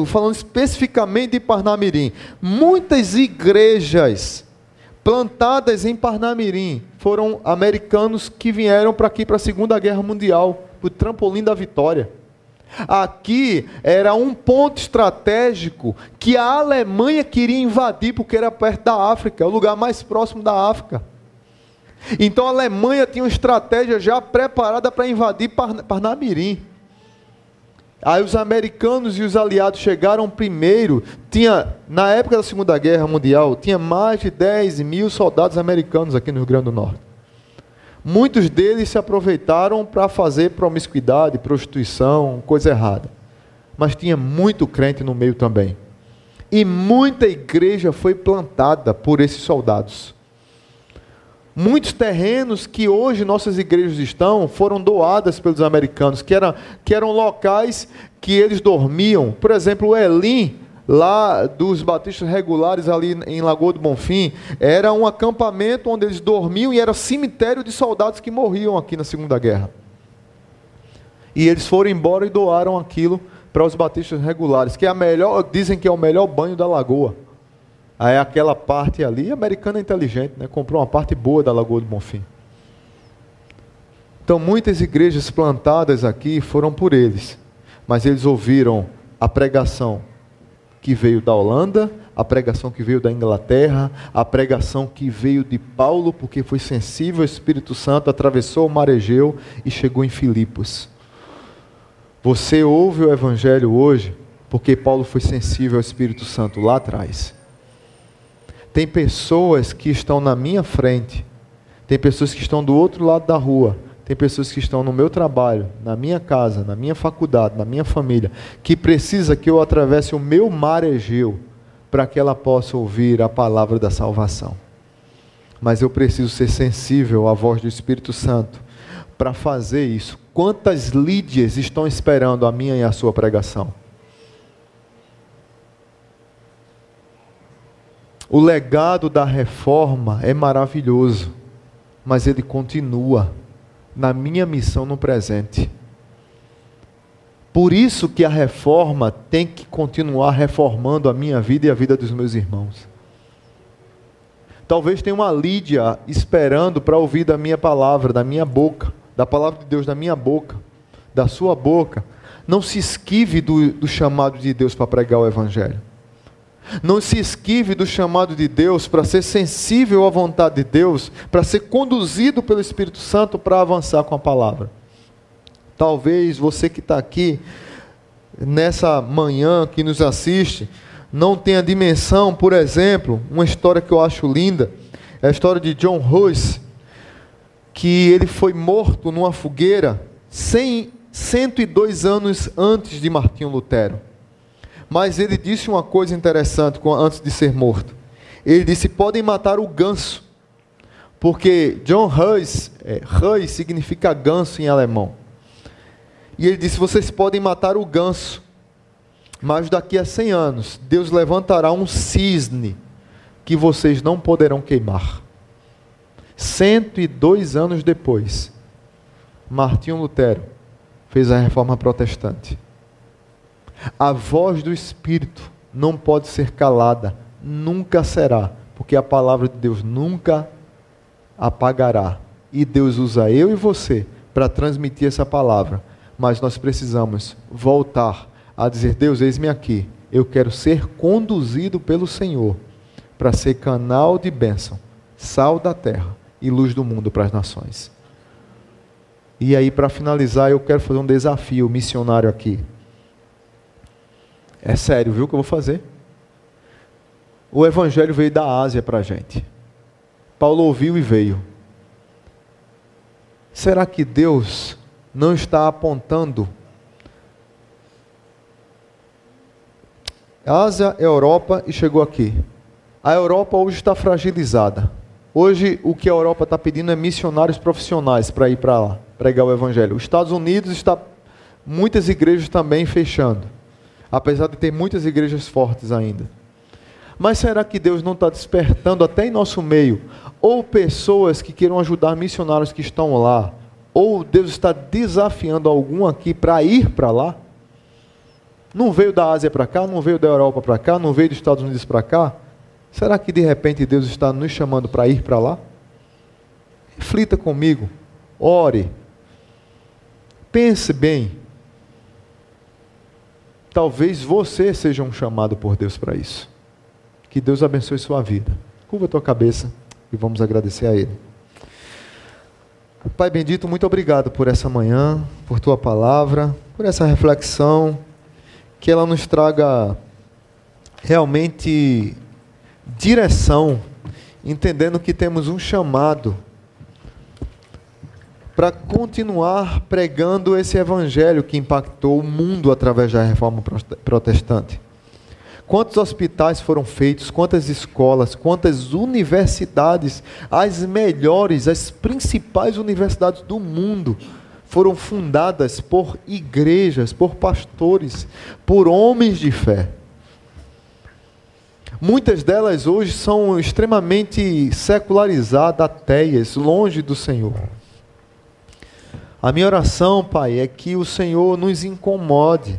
falando especificamente de Parnamirim, muitas igrejas plantadas em Parnamirim foram americanos que vieram para aqui para a Segunda Guerra Mundial, o trampolim da vitória. Aqui era um ponto estratégico que a Alemanha queria invadir porque era perto da África, é o lugar mais próximo da África. Então a Alemanha tinha uma estratégia já preparada para invadir Parnamirim. Aí os americanos e os aliados chegaram primeiro. Tinha, na época da Segunda Guerra Mundial, tinha mais de 10 mil soldados americanos aqui no Rio Grande do Norte. Muitos deles se aproveitaram para fazer promiscuidade, prostituição, coisa errada. Mas tinha muito crente no meio também. E muita igreja foi plantada por esses soldados. Muitos terrenos que hoje nossas igrejas estão foram doadas pelos americanos, que, eram que eram locais que eles dormiam. Por exemplo, o Elim lá dos batistas regulares ali em Lagoa do Bonfim, era um acampamento onde eles dormiam e era cemitério de soldados que morriam aqui na Segunda Guerra. E eles foram embora e doaram aquilo para os batistas regulares, que é a melhor, dizem que é o melhor banho da lagoa. Aí aquela parte ali, americana é inteligente, né? comprou uma parte boa da Lagoa do Bonfim. Então muitas igrejas plantadas aqui foram por eles, mas eles ouviram a pregação que veio da Holanda, a pregação que veio da Inglaterra, a pregação que veio de Paulo, porque foi sensível ao Espírito Santo, atravessou o mar Egeu e chegou em Filipos. Você ouve o Evangelho hoje porque Paulo foi sensível ao Espírito Santo lá atrás. Tem pessoas que estão na minha frente, tem pessoas que estão do outro lado da rua, tem pessoas que estão no meu trabalho, na minha casa, na minha faculdade, na minha família, que precisa que eu atravesse o meu mar Egeu para que ela possa ouvir a palavra da salvação. Mas eu preciso ser sensível à voz do Espírito Santo para fazer isso. Quantas Lídias estão esperando a minha e a sua pregação? O legado da reforma é maravilhoso, mas ele continua na minha missão no presente. Por isso que a reforma tem que continuar reformando a minha vida e a vida dos meus irmãos. Talvez tenha uma Lídia esperando para ouvir da minha palavra, da minha boca, da palavra de Deus da minha boca, da sua boca. Não se esquive do, do chamado de Deus para pregar o Evangelho. Não se esquive do chamado de Deus para ser sensível à vontade de Deus, para ser conduzido pelo Espírito Santo para avançar com a palavra. Talvez você que está aqui nessa manhã que nos assiste não tenha dimensão, por exemplo, uma história que eu acho linda, é a história de John Hus, que ele foi morto numa fogueira 100, 102 anos antes de Martinho Lutero. Mas ele disse uma coisa interessante antes de ser morto. Ele disse: podem matar o ganso. Porque John Hus, é, significa ganso em alemão. E ele disse: vocês podem matar o ganso. Mas daqui a 100 anos, Deus levantará um cisne que vocês não poderão queimar. 102 anos depois, Martinho Lutero fez a reforma protestante. A voz do Espírito não pode ser calada, nunca será, porque a palavra de Deus nunca apagará. E Deus usa eu e você para transmitir essa palavra. Mas nós precisamos voltar a dizer: Deus, eis-me aqui. Eu quero ser conduzido pelo Senhor para ser canal de bênção, sal da terra e luz do mundo para as nações. E aí, para finalizar, eu quero fazer um desafio missionário aqui. É sério, viu o que eu vou fazer? O evangelho veio da Ásia para a gente. Paulo ouviu e veio. Será que Deus não está apontando Ásia, Europa e chegou aqui? A Europa hoje está fragilizada. Hoje, o que a Europa está pedindo é missionários profissionais para ir para lá, pregar o Evangelho. Os Estados Unidos está muitas igrejas também fechando, apesar de ter muitas igrejas fortes ainda. Mas será que Deus não está despertando até em nosso meio, ou pessoas que queiram ajudar missionários que estão lá, ou Deus está desafiando algum aqui para ir para lá? Não veio da Ásia para cá, não veio da Europa para cá, não veio dos Estados Unidos para cá? Será que de repente Deus está nos chamando para ir para lá? Reflita comigo, ore, pense bem. Talvez você seja um chamado por Deus para isso. Que Deus abençoe sua vida. Curva a tua cabeça e vamos agradecer a Ele. Pai bendito, muito obrigado por essa manhã, por tua palavra, por essa reflexão, que ela nos traga realmente direção, entendendo que temos um chamado para continuar pregando esse evangelho que impactou o mundo através da reforma protestante. Quantos hospitais foram feitos, quantas escolas, quantas universidades, as melhores, as principais universidades do mundo foram fundadas por igrejas, por pastores, por homens de fé. Muitas delas hoje são extremamente secularizadas, ateias, longe do Senhor. A minha oração, Pai, é que o Senhor nos incomode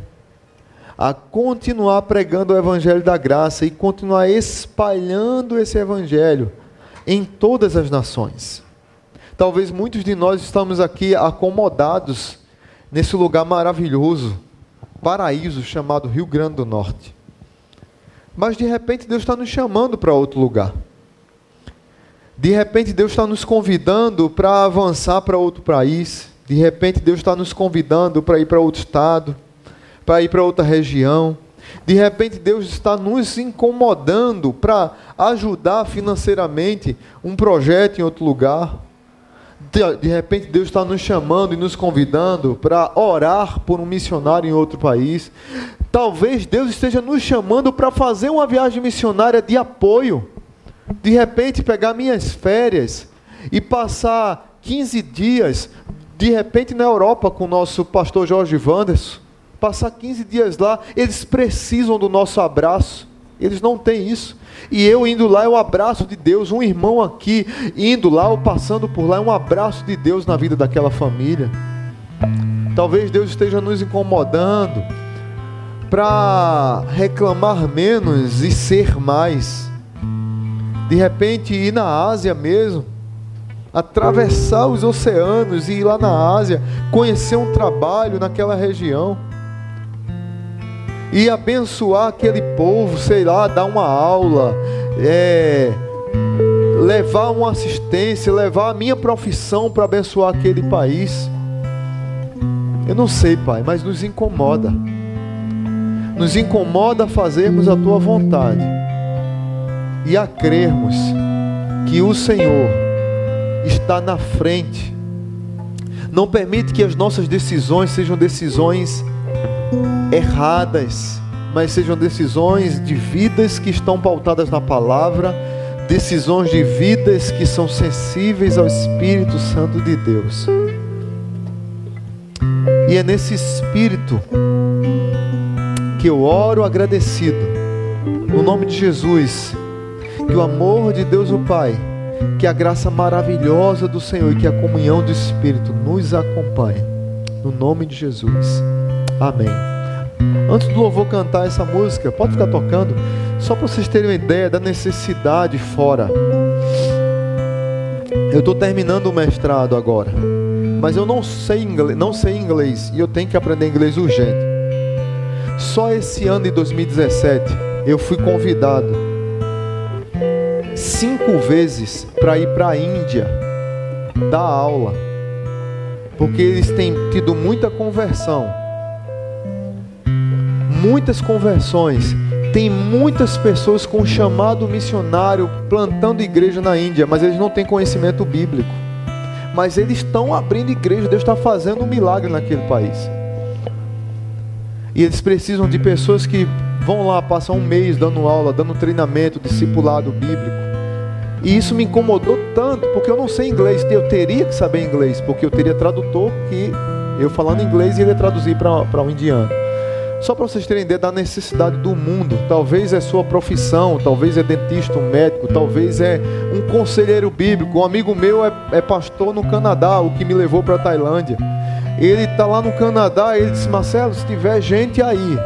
a continuar pregando o Evangelho da graça e continuar espalhando esse Evangelho em todas as nações. Talvez muitos de nós estamos aqui acomodados nesse lugar maravilhoso, paraíso chamado Rio Grande do Norte. Mas de repente Deus está nos chamando para outro lugar. De repente Deus está nos convidando para avançar para outro país. De repente Deus está nos convidando para ir para outro estado, para ir para outra região. De repente Deus está nos incomodando para ajudar financeiramente um projeto em outro lugar. De, repente Deus está nos chamando e nos convidando para orar por um missionário em outro país. Talvez Deus esteja nos chamando para fazer uma viagem missionária de apoio. De repente, pegar minhas férias e passar 15 dias, de repente, na Europa com o nosso pastor Jorge Wanderson. Passar 15 dias lá, eles precisam do nosso abraço. Eles não têm isso. E eu indo lá é um abraço de Deus. Um irmão aqui indo lá ou passando por lá é um abraço de Deus na vida daquela família. Talvez Deus esteja nos incomodando para reclamar menos e ser mais. De repente ir na Ásia mesmo, atravessar os oceanos e ir lá na Ásia, conhecer um trabalho naquela região. E abençoar aquele povo, sei lá, dar uma aula, é, levar uma assistência, levar a minha profissão para abençoar aquele país. Eu não sei, Pai, mas nos incomoda nos incomoda fazermos a tua vontade e a crermos que o Senhor está na frente. Não permite que as nossas decisões sejam decisões erradas, mas sejam decisões de vidas que estão pautadas na palavra, decisões de vidas que são sensíveis ao Espírito Santo de Deus. E é nesse espírito que eu oro agradecido, no nome de Jesus, que o amor de Deus o Pai, que a graça maravilhosa do Senhor e que a comunhão do Espírito nos acompanhe, no nome de Jesus. Amém. Antes do louvor cantar essa música, pode ficar tocando, só para vocês terem uma ideia da necessidade fora. Eu estou terminando o mestrado agora, mas eu não sei inglês, não sei inglês e eu tenho que aprender inglês urgente. Só esse ano de 2017 eu fui convidado cinco vezes para ir para a Índia dar aula, porque eles têm tido muita conversão, muitas conversões. Tem muitas pessoas com chamado missionário plantando igreja na Índia, mas eles não têm conhecimento bíblico. Mas eles estão abrindo igreja, Deus está fazendo um milagre naquele país. E eles precisam de pessoas que vão lá, passam um mês dando aula, dando treinamento, discipulado bíblico. E isso me incomodou tanto, porque eu não sei inglês. Eu teria que saber inglês, porque eu teria tradutor que eu falando inglês iria traduzir para um indiano. Só para vocês terem ideia da necessidade do mundo. Talvez é sua profissão, talvez é dentista, um médico, talvez é um conselheiro bíblico. Um amigo meu é, é pastor no Canadá, o que me levou para a Tailândia. Ele está lá no Canadá, ele disse, Marcelo, se tiver gente aí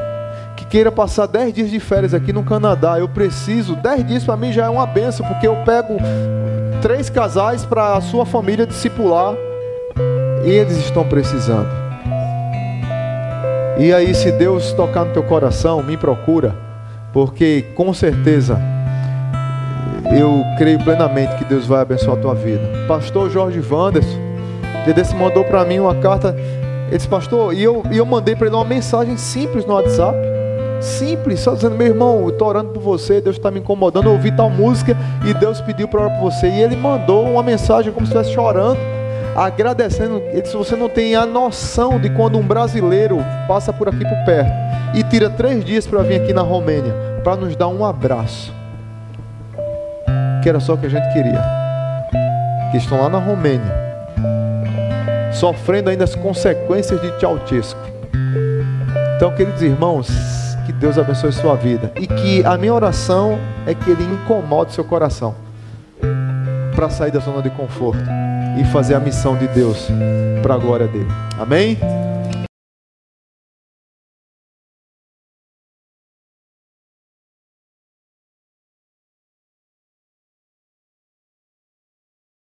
queira passar 10 dias de férias aqui no Canadá, eu preciso, 10 dias para mim já é uma benção, porque eu pego três casais para a sua família discipular e eles estão precisando. E aí, se Deus tocar no teu coração, me procura, porque com certeza eu creio plenamente que Deus vai abençoar a tua vida. Pastor Jorge Wanderson, ele mandou para mim uma carta. Ele disse, pastor, e eu, e eu mandei para ele uma mensagem simples no WhatsApp. Simples, só dizendo, meu irmão, eu estou orando por você, Deus está me incomodando, eu ouvi tal música e Deus pediu para orar por você. E ele mandou uma mensagem como se estivesse chorando agradecendo. Ele disse: Você não tem a noção de quando um brasileiro passa por aqui por perto e tira três dias para vir aqui na Romênia para nos dar um abraço. Que era só o que a gente queria. Que estão lá na Romênia, sofrendo ainda as consequências de Ceausescu. Então, queridos irmãos, que Deus abençoe sua vida e que a minha oração é que Ele incomode seu coração para sair da zona de conforto e fazer a missão de Deus para a glória dele. Amém?